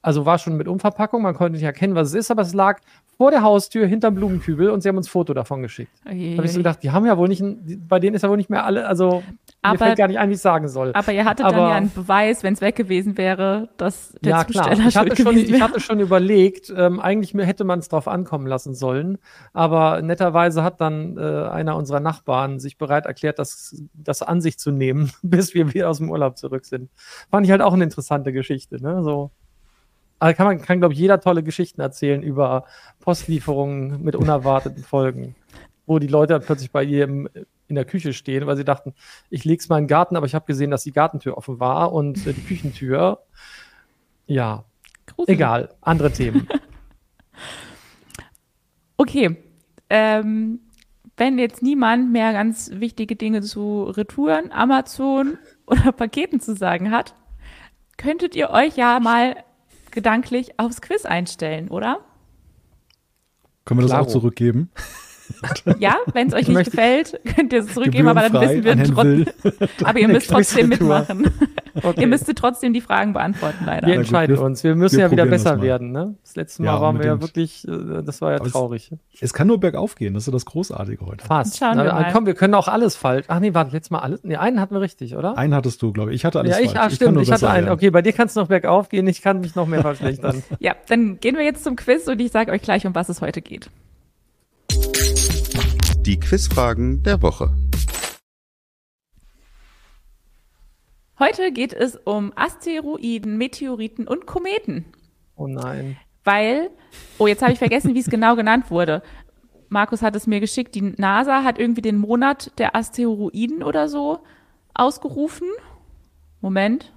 also war schon mit Umverpackung, man konnte nicht erkennen, was es ist, aber es lag vor der Haustür hinterm Blumenkübel und sie haben uns ein Foto davon geschickt. Da habe ich so gedacht, die haben ja wohl nicht, bei denen ist ja wohl nicht mehr alle, also aber, mir fällt gar nicht ein, wie ich sagen soll. Aber ihr hattet aber, dann ja einen Beweis, wenn es weg gewesen wäre, dass der ja, Zusteller klar. Ich hatte, schon, ich hatte schon überlegt, ähm, eigentlich hätte man es drauf ankommen lassen sollen, aber netterweise hat dann äh, einer unserer Nachbarn sich bereit erklärt, das, das an sich zu nehmen, bis wir wieder aus dem Urlaub zurück sind. Fand ich halt auch eine interessante Geschichte, ne? So. Also kann man, kann, glaube ich, jeder tolle Geschichten erzählen über Postlieferungen mit unerwarteten Folgen, wo die Leute plötzlich bei ihrem in der Küche stehen, weil sie dachten, ich leg's mal in den Garten, aber ich habe gesehen, dass die Gartentür offen war und äh, die Küchentür. Ja, Gruselig. egal, andere Themen. okay, ähm, wenn jetzt niemand mehr ganz wichtige Dinge zu Retouren, Amazon oder Paketen zu sagen hat, könntet ihr euch ja mal gedanklich aufs Quiz einstellen, oder? Können wir das Klaro. auch zurückgeben? Ja, wenn es euch nicht gefällt, könnt ihr es zurückgeben, aber dann wissen wir trotzdem. aber ihr müsst trotzdem mitmachen. Okay. Ihr müsstet trotzdem die Fragen beantworten, leider. Wir entscheiden uns. Wir müssen wir ja wieder besser werden. Ne? Das letzte Mal ja, waren wir ja wirklich, äh, das war ja traurig. Es, es, kann nur bergauf gehen, das ist das Großartige heute. Fast. Schauen Na, wir mal. Komm, wir können auch alles falsch. Ach nee, warte, letztes Mal alles. Nee, einen hatten wir richtig, oder? Einen hattest du, glaube ich. Ich hatte alles ja, ich, falsch. Ah, stimmt, ich, ich hatte einen. Okay, bei dir kannst du noch bergauf gehen, ich kann mich noch mehr verschlechtern. ja, dann gehen wir jetzt zum Quiz und ich sage euch gleich, um was es heute geht. Die Quizfragen der Woche. Heute geht es um Asteroiden, Meteoriten und Kometen. Oh nein. Weil, oh, jetzt habe ich vergessen, wie es genau genannt wurde. Markus hat es mir geschickt. Die NASA hat irgendwie den Monat der Asteroiden oder so ausgerufen. Moment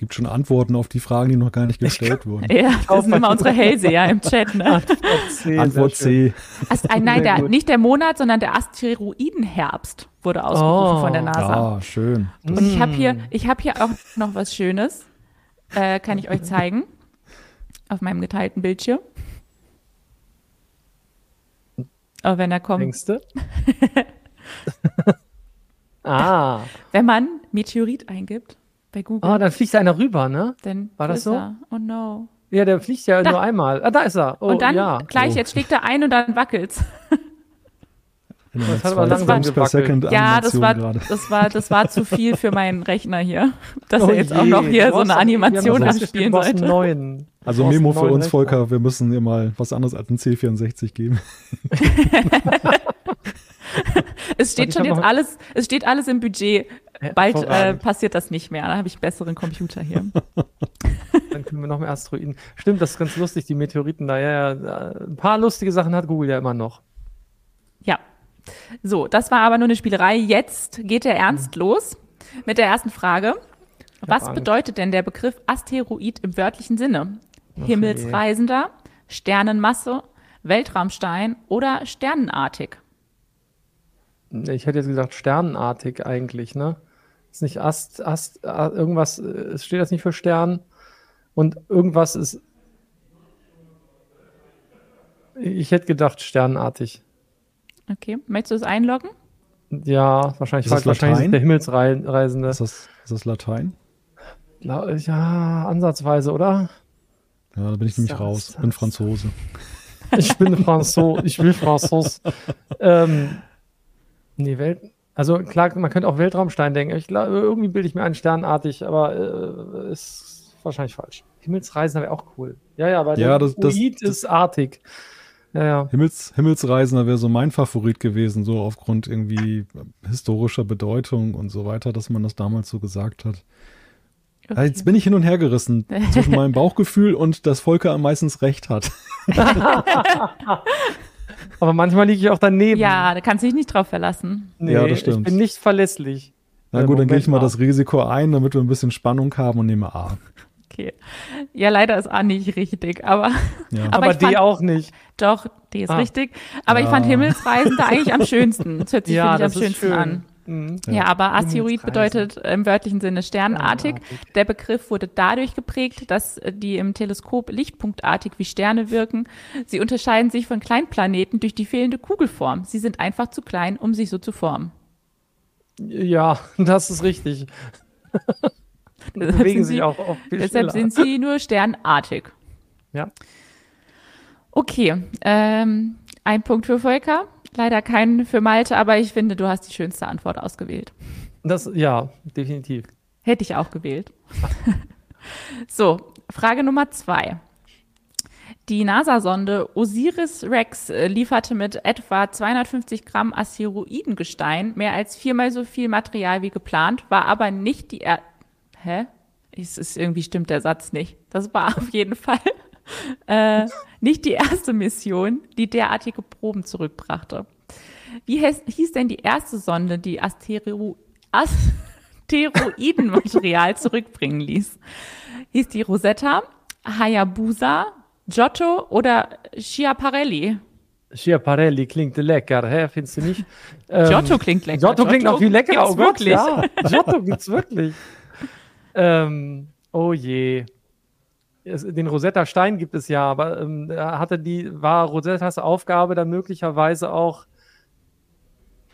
gibt schon Antworten auf die Fragen, die noch gar nicht gestellt wurden. Ja, das sind immer unsere Hellseher im Chat. Ne? Antwort C. Antwort C. Ast nein, der, nicht der Monat, sondern der Asteroidenherbst wurde ausgerufen oh. von der NASA. Ah, schön. Das Und ich habe hier, ich habe hier auch noch was Schönes. Äh, kann ich euch zeigen. Auf meinem geteilten Bildschirm. Aber wenn er kommt. Denkste? ah. Wenn man Meteorit eingibt, bei Google. Ah, dann fliegt einer rüber, ne? Dann War das so? Er. Oh no. Ja, der fliegt ja da. nur einmal. Ah, da ist er. Oh, und dann ja. gleich, oh. jetzt schlägt er ein und dann wackelt's. Das hat aber langsam gewackelt. Ja, das war, das, war, das war zu viel für meinen Rechner hier, dass oh er jetzt je. auch noch hier so eine Animation abspielen sollte. Neuen. Also Memo für uns, Volker, wir müssen dir mal was anderes als ein C64 geben. es steht schon jetzt alles, es steht alles im Budget. Bald äh, passiert das nicht mehr. Da habe ich besseren Computer hier. Dann können wir noch mehr Asteroiden. Stimmt, das ist ganz lustig, die Meteoriten da. Ja, ja, ein paar lustige Sachen hat Google ja immer noch. Ja. So, das war aber nur eine Spielerei. Jetzt geht der Ernst mhm. los mit der ersten Frage. Was Angst. bedeutet denn der Begriff Asteroid im wörtlichen Sinne? Ach, Himmelsreisender, je. Sternenmasse, Weltraumstein oder sternenartig? Ich hätte jetzt gesagt sternenartig eigentlich, ne? Ist nicht Ast, Ast, irgendwas, es steht das nicht für Stern und irgendwas ist. Ich hätte gedacht sternenartig. Okay, möchtest du es einloggen? Ja, wahrscheinlich ist das wahrscheinlich ist der Himmelsreisende. Ist das, ist das Latein? Ja, ansatzweise, oder? Ja, da bin ich nämlich raus. Ich bin Franzose. Ich bin Franzose. Ich will Franzose. ähm, Nee, Welt. Also klar, man könnte auch Weltraumstein denken. Ich glaube, irgendwie bilde ich mir einen sternartig, aber äh, ist wahrscheinlich falsch. Himmelsreisender wäre auch cool. Ja, ja, aber ja, das, das, ist artig. Ja, ja. Himmels, Himmelsreisender wäre so mein Favorit gewesen, so aufgrund irgendwie historischer Bedeutung und so weiter, dass man das damals so gesagt hat. Okay. Jetzt bin ich hin und her gerissen zwischen meinem Bauchgefühl und dass Volker meistens recht hat. Aber manchmal liege ich auch daneben. Ja, da kannst du dich nicht drauf verlassen. Nee, ja, das stimmt. ich bin nicht verlässlich. Na Äh, gut, dann gehe ich mal das Risiko ein, damit wir ein bisschen Spannung haben und nehme A. Okay. Ja, leider ist A nicht richtig, aber, Ja. aber, Aber ich D fand, auch nicht. doch, D ist Ah. richtig. Aber ich Ja. fand Himmelsreisende eigentlich am schönsten. Das hört sich, Ja, finde ich, das am schönsten schön. an. Mhm. Ja, aber Asteroid bedeutet im wörtlichen Sinne sternartig. Sternartig. Der Begriff wurde dadurch geprägt, dass äh, die im Teleskop lichtpunktartig wie Sterne wirken. Sie unterscheiden sich von Kleinplaneten durch die fehlende Kugelform. Sie sind einfach zu klein, um sich so zu formen. Ja, das ist richtig. Bewegen sind sich sie- auch, auch viel Deshalb schneller. sind sie nur sternartig. Ja. Okay, ähm, ein Punkt für Volker, leider keinen für Malte, aber ich finde, du hast die schönste Antwort ausgewählt. Das, ja, definitiv. Hätte ich auch gewählt. so, Frage Nummer zwei. Die NASA-Sonde Osiris-Rex äh, lieferte mit etwa 250 Gramm Asteroidengestein mehr als viermal so viel Material wie geplant, war aber nicht die er Hä? Es ist irgendwie stimmt der Satz nicht. Das war auf jeden Fall äh, nicht die erste Mission, die derartige Proben zurückbrachte. Wie hieß, denn die erste Sonde, die Astero Asteroidenmaterial zurückbringen ließ? Hieß die Rosetta, Hayabusa, Giotto oder Schiaparelli? Schiaparelli klingt lecker, hä? Findest du nicht? Ähm, Giotto klingt lecker. Giotto klingt noch viel leckerer. gibt's Oh Gott, wirklich. ja. Giotto gibt's wirklich. ähm, oh je. Es, den Rosetta Stein gibt es ja, aber ähm, hatte die, war Rosettas Aufgabe dann möglicherweise auch.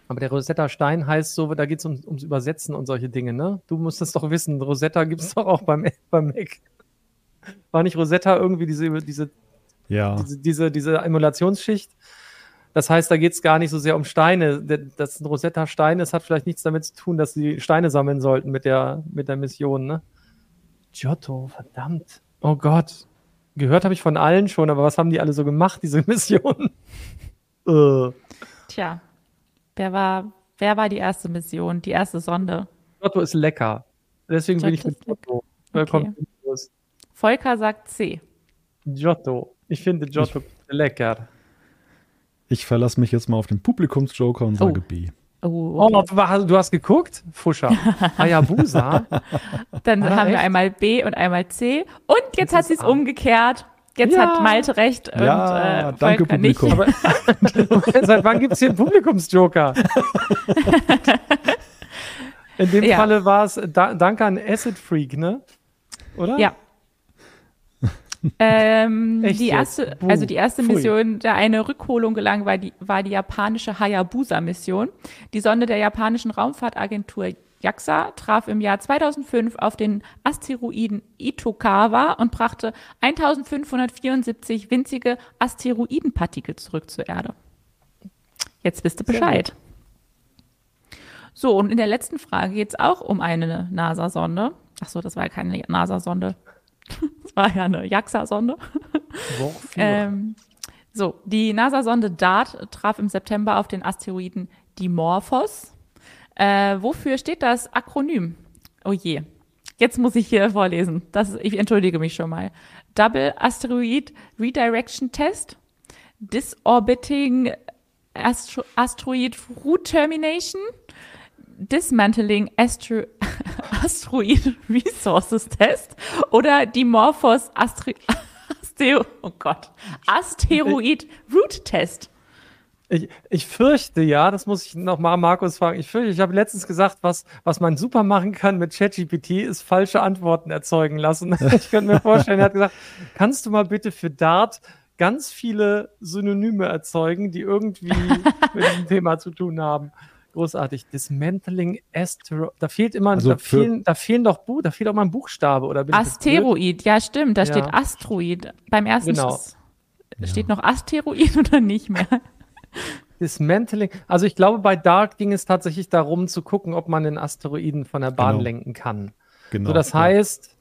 Aber der Rosetta Stein heißt so, da geht es um, ums Übersetzen und solche Dinge, ne? Du musst das doch wissen. Rosetta gibt es doch auch beim, beim Mac. War nicht Rosetta irgendwie diese, diese Ja. diese, diese, diese Emulationsschicht. Das heißt, da geht es gar nicht so sehr um Steine. Der- Das ein Rosetta Stein, das hat vielleicht nichts damit zu tun, dass sie Steine sammeln sollten mit der, mit der Mission, ne? Giotto, verdammt. Oh Gott. Gehört habe ich von allen schon, aber was haben die alle so gemacht, diese Mission? äh. Tja, wer war, wer war die erste Mission, die erste Sonde? Giotto ist lecker. Deswegen bin ich Giotto mit. Giotto. Okay. Volker sagt C. Giotto. Ich finde Giotto lecker. Ich verlasse mich jetzt mal auf den Publikumsjoker und sage Oh. B. Oh, Oh, okay. du hast- du hast geguckt? Fuscher. Hayabusa. Dann Ah, haben wir echt? einmal B und einmal C. Und jetzt Das hat sie es umgekehrt. Jetzt Ja. hat Malte recht und Ja, äh, danke, Volker nicht. Publikum. Aber seit wann gibt es hier einen Publikumsjoker? In dem Ja. Falle war es da, danke an Acid Freak, ne? Oder? Ja. Ähm, die erste, also die erste. Mission, der eine Rückholung gelang, war die, war die japanische Hayabusa-Mission. Die Sonde der japanischen Raumfahrtagentur JAXA traf im Jahr 2005 auf den Asteroiden Itokawa und brachte 1574 winzige Asteroidenpartikel zurück zur Erde. Jetzt wisst ihr Bescheid. So, und in der letzten Frage geht es auch um eine NASA-Sonde. Ach so, das war ja keine NASA-Sonde. Das war ja eine JAXA-Sonde. Ähm, so, die NASA-Sonde DART traf im September auf den Asteroiden Dimorphos. Äh, wofür steht das Akronym? Oh je. Jetzt muss ich hier vorlesen. Das, ich entschuldige mich schon mal. Double Asteroid Redirection Test, Disorbiting Astro Asteroid Route Termination, Dismantling Astro Asteroid Resources Test oder Dimorphos Astero oh Gott, Asteroid Route Test. ich, ich fürchte ja, das muss ich noch mal Markus fragen. Ich fürchte, ich habe letztens gesagt, was, was man super machen kann mit ChatGPT, ist falsche Antworten erzeugen lassen. Ich könnte mir vorstellen, er hat gesagt, kannst du mal bitte für Dart ganz viele Synonyme erzeugen, die irgendwie mit diesem Thema zu tun haben. Großartig. Dismantling Astro. Da fehlt immer, Also da, fehlen, da fehlen doch Bu da fehlt auch mal ein Buchstabe, oder? Asteroid, ja stimmt, da Ja. steht Asteroid. Beim ersten Genau. ist- steht noch Asteroid oder nicht mehr? Dismantling. Also ich glaube, bei Dark ging es tatsächlich darum zu gucken, ob man den Asteroiden von der Bahn Genau. lenken kann. Genau. So, das ja. heißt,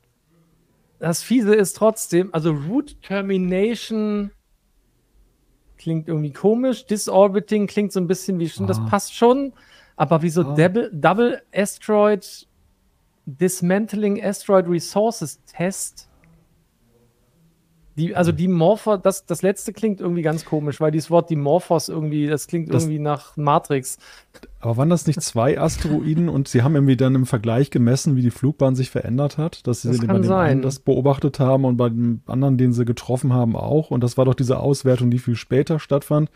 das Fiese ist trotzdem, also Root Termination klingt irgendwie komisch, Disorbiting klingt so ein bisschen wie schon, das Ah. passt schon, aber wieso Ah. Double, Double Asteroid Dismantling Asteroid Resources Test? Die, also die Morphos, das, das letzte klingt irgendwie ganz komisch, weil dieses Wort Dimorphos irgendwie, das klingt Das- irgendwie nach Matrix. Aber waren das nicht zwei Asteroiden und sie haben irgendwie dann im Vergleich gemessen, wie die Flugbahn sich verändert hat? Dass sie Das bei kann dem sein. einen das beobachtet haben und bei dem anderen, den sie getroffen haben, auch. Und das war doch diese Auswertung, die viel später stattfand.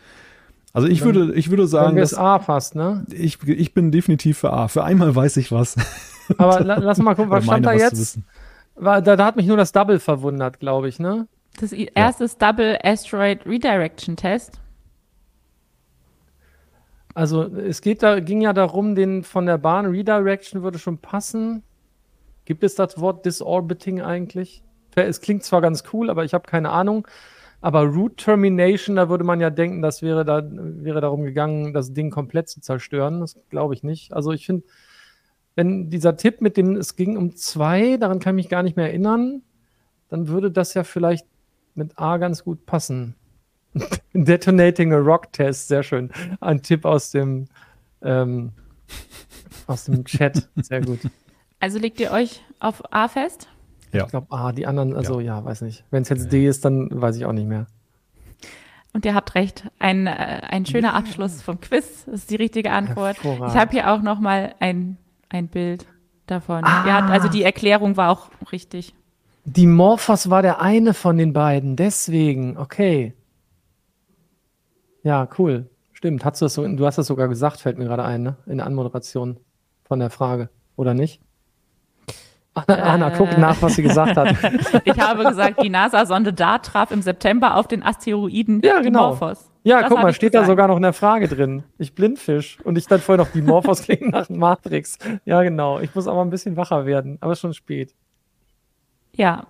Also ich Dann- würde, ich würde Sagen dass A fast, ne? ich, ich bin definitiv für A. Für einmal weiß ich was. Aber la, lass mal gucken, was stand da was jetzt? War, da, da hat mich nur das Double verwundert, glaube ich, ne? Das erste ist Double Asteroid Redirection Test. Also es geht da, ging ja darum, den von der Bahn Redirection würde schon passen. Gibt es das Wort Disorbiting eigentlich? Es klingt zwar ganz cool, aber ich habe keine Ahnung. Aber Route Termination, da würde man ja denken, das wäre da wäre darum gegangen, das Ding komplett zu zerstören. Das glaube ich nicht. Also ich finde, wenn dieser Tipp mit dem, es ging um zwei, daran kann ich mich gar nicht mehr erinnern, dann würde das ja vielleicht mit A ganz gut passen. Detonating a Rock Test, sehr schön. Ein Tipp aus dem, ähm, aus dem Chat, sehr gut. Also legt ihr euch auf A fest? Ja. Ich glaube, ah, die anderen, also ja, weiß nicht. Wenn es jetzt D ist, dann weiß ich auch nicht mehr. Und ihr habt recht, ein, äh, ein schöner Abschluss vom Quiz. Das ist die richtige Antwort. Ich habe hier auch noch mal ein, ein Bild davon. Ah. Ja, also die Erklärung war auch richtig. Die Morphos war der eine von den beiden, deswegen, okay. Ja, cool. Stimmt, hast du, das so, du hast das sogar gesagt, fällt mir gerade ein, ne? In der Anmoderation von der Frage, oder nicht? Anna, Äh. nach, was sie gesagt hat. Ich habe gesagt, die NASA-Sonde DART traf im September auf den Asteroiden Ja, genau. Dimorphos. Ja, Das guck mal, steht da gesagt. sogar noch in der Frage drin. Ich blindfisch. Und ich dann vorher noch die Morphos klingen nach Matrix. Ja, genau. Ich muss aber ein bisschen wacher werden. Aber schon spät. Ja,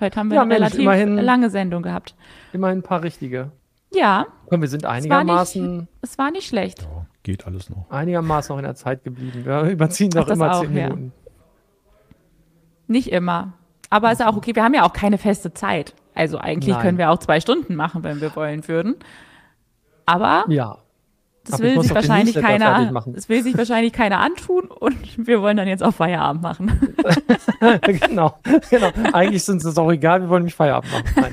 heute haben wir Ja, eine Mensch, relativ immerhin- lange Sendung gehabt. Immerhin ein paar richtige. Ja, Komm, wir sind es war, einigermaßen, nicht, es war nicht schlecht. Ja, geht alles noch. einigermaßen noch in der Zeit geblieben. Wir überziehen doch das immer auch, zehn ja. Minuten. Nicht immer. Aber ist ja auch okay. Wir haben ja auch keine feste Zeit. Also eigentlich Nein. können wir auch zwei Stunden machen, wenn wir wollen würden. Aber Ja. Das Ach, will sich wahrscheinlich keiner, das will sich wahrscheinlich keiner antun und wir wollen dann jetzt auch Feierabend machen. genau, genau. Eigentlich sind es auch egal, wir wollen nämlich Feierabend machen. Nein.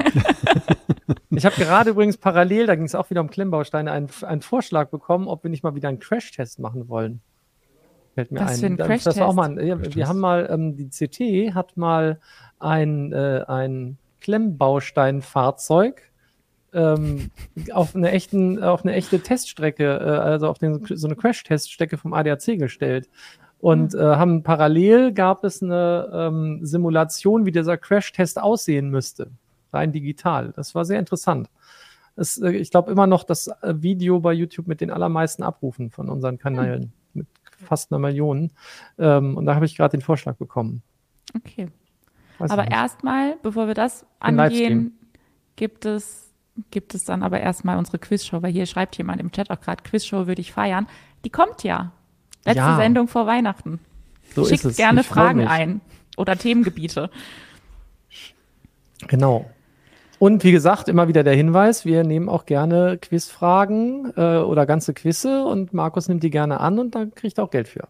ich habe gerade übrigens parallel, da ging es auch wieder um Klemmbausteine, einen, einen Vorschlag bekommen, ob wir nicht mal wieder einen Crash-Test machen wollen. Fällt mir Was ein. für ein Da- Das war auch mal ein, ja, wir haben mal, ähm, die CT hat mal ein, äh, ein Klemmbaustein-Fahrzeug ähm, auf eine echten, auf eine echte Teststrecke, äh, also auf den, so eine Crash-Teststrecke vom ADAC gestellt. Und äh, haben parallel gab es eine ähm, Simulation, wie dieser Crash-Test aussehen müsste. Rein digital. Das war sehr interessant. Es, äh, ich glaube immer noch das äh, Video bei YouTube mit den allermeisten Abrufen von unseren Kanälen. Mit fast einer Million. Ähm, und da habe ich gerade den Vorschlag bekommen. Okay. Weiß Aber erstmal, bevor wir das Livestream. angehen, gibt es, gibt es dann aber erstmal unsere Quizshow, weil hier schreibt jemand im Chat auch gerade, Quizshow würde ich feiern. Die kommt ja. Letzte Ja. Sendung vor Weihnachten. so Schickt ist es. gerne Ich Fragen ein oder Themengebiete. Genau. Und wie gesagt, immer wieder der Hinweis, wir nehmen auch gerne Quizfragen äh, oder ganze Quizze und Markus nimmt die gerne an und dann kriegt er auch Geld für.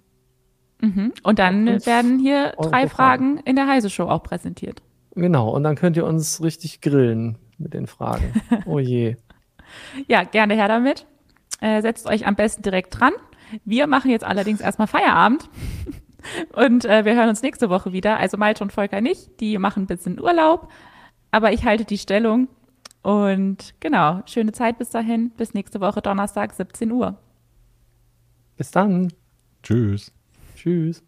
Mhm. Und dann Fünf werden hier drei pro Fragen in der Heise Show auch präsentiert. Genau, und dann könnt ihr uns richtig grillen mit den Fragen. Oh je. Ja, gerne her damit. Äh, setzt euch am besten direkt dran. Wir machen jetzt allerdings erstmal Feierabend. Und äh, wir hören uns nächste Woche wieder. Also Malte und Volker nicht. Die machen ein bisschen Urlaub. Aber ich halte die Stellung. Und genau, schöne Zeit bis dahin. Bis nächste Woche Donnerstag, 17 Uhr. Bis dann. Tschüss. Tschüss.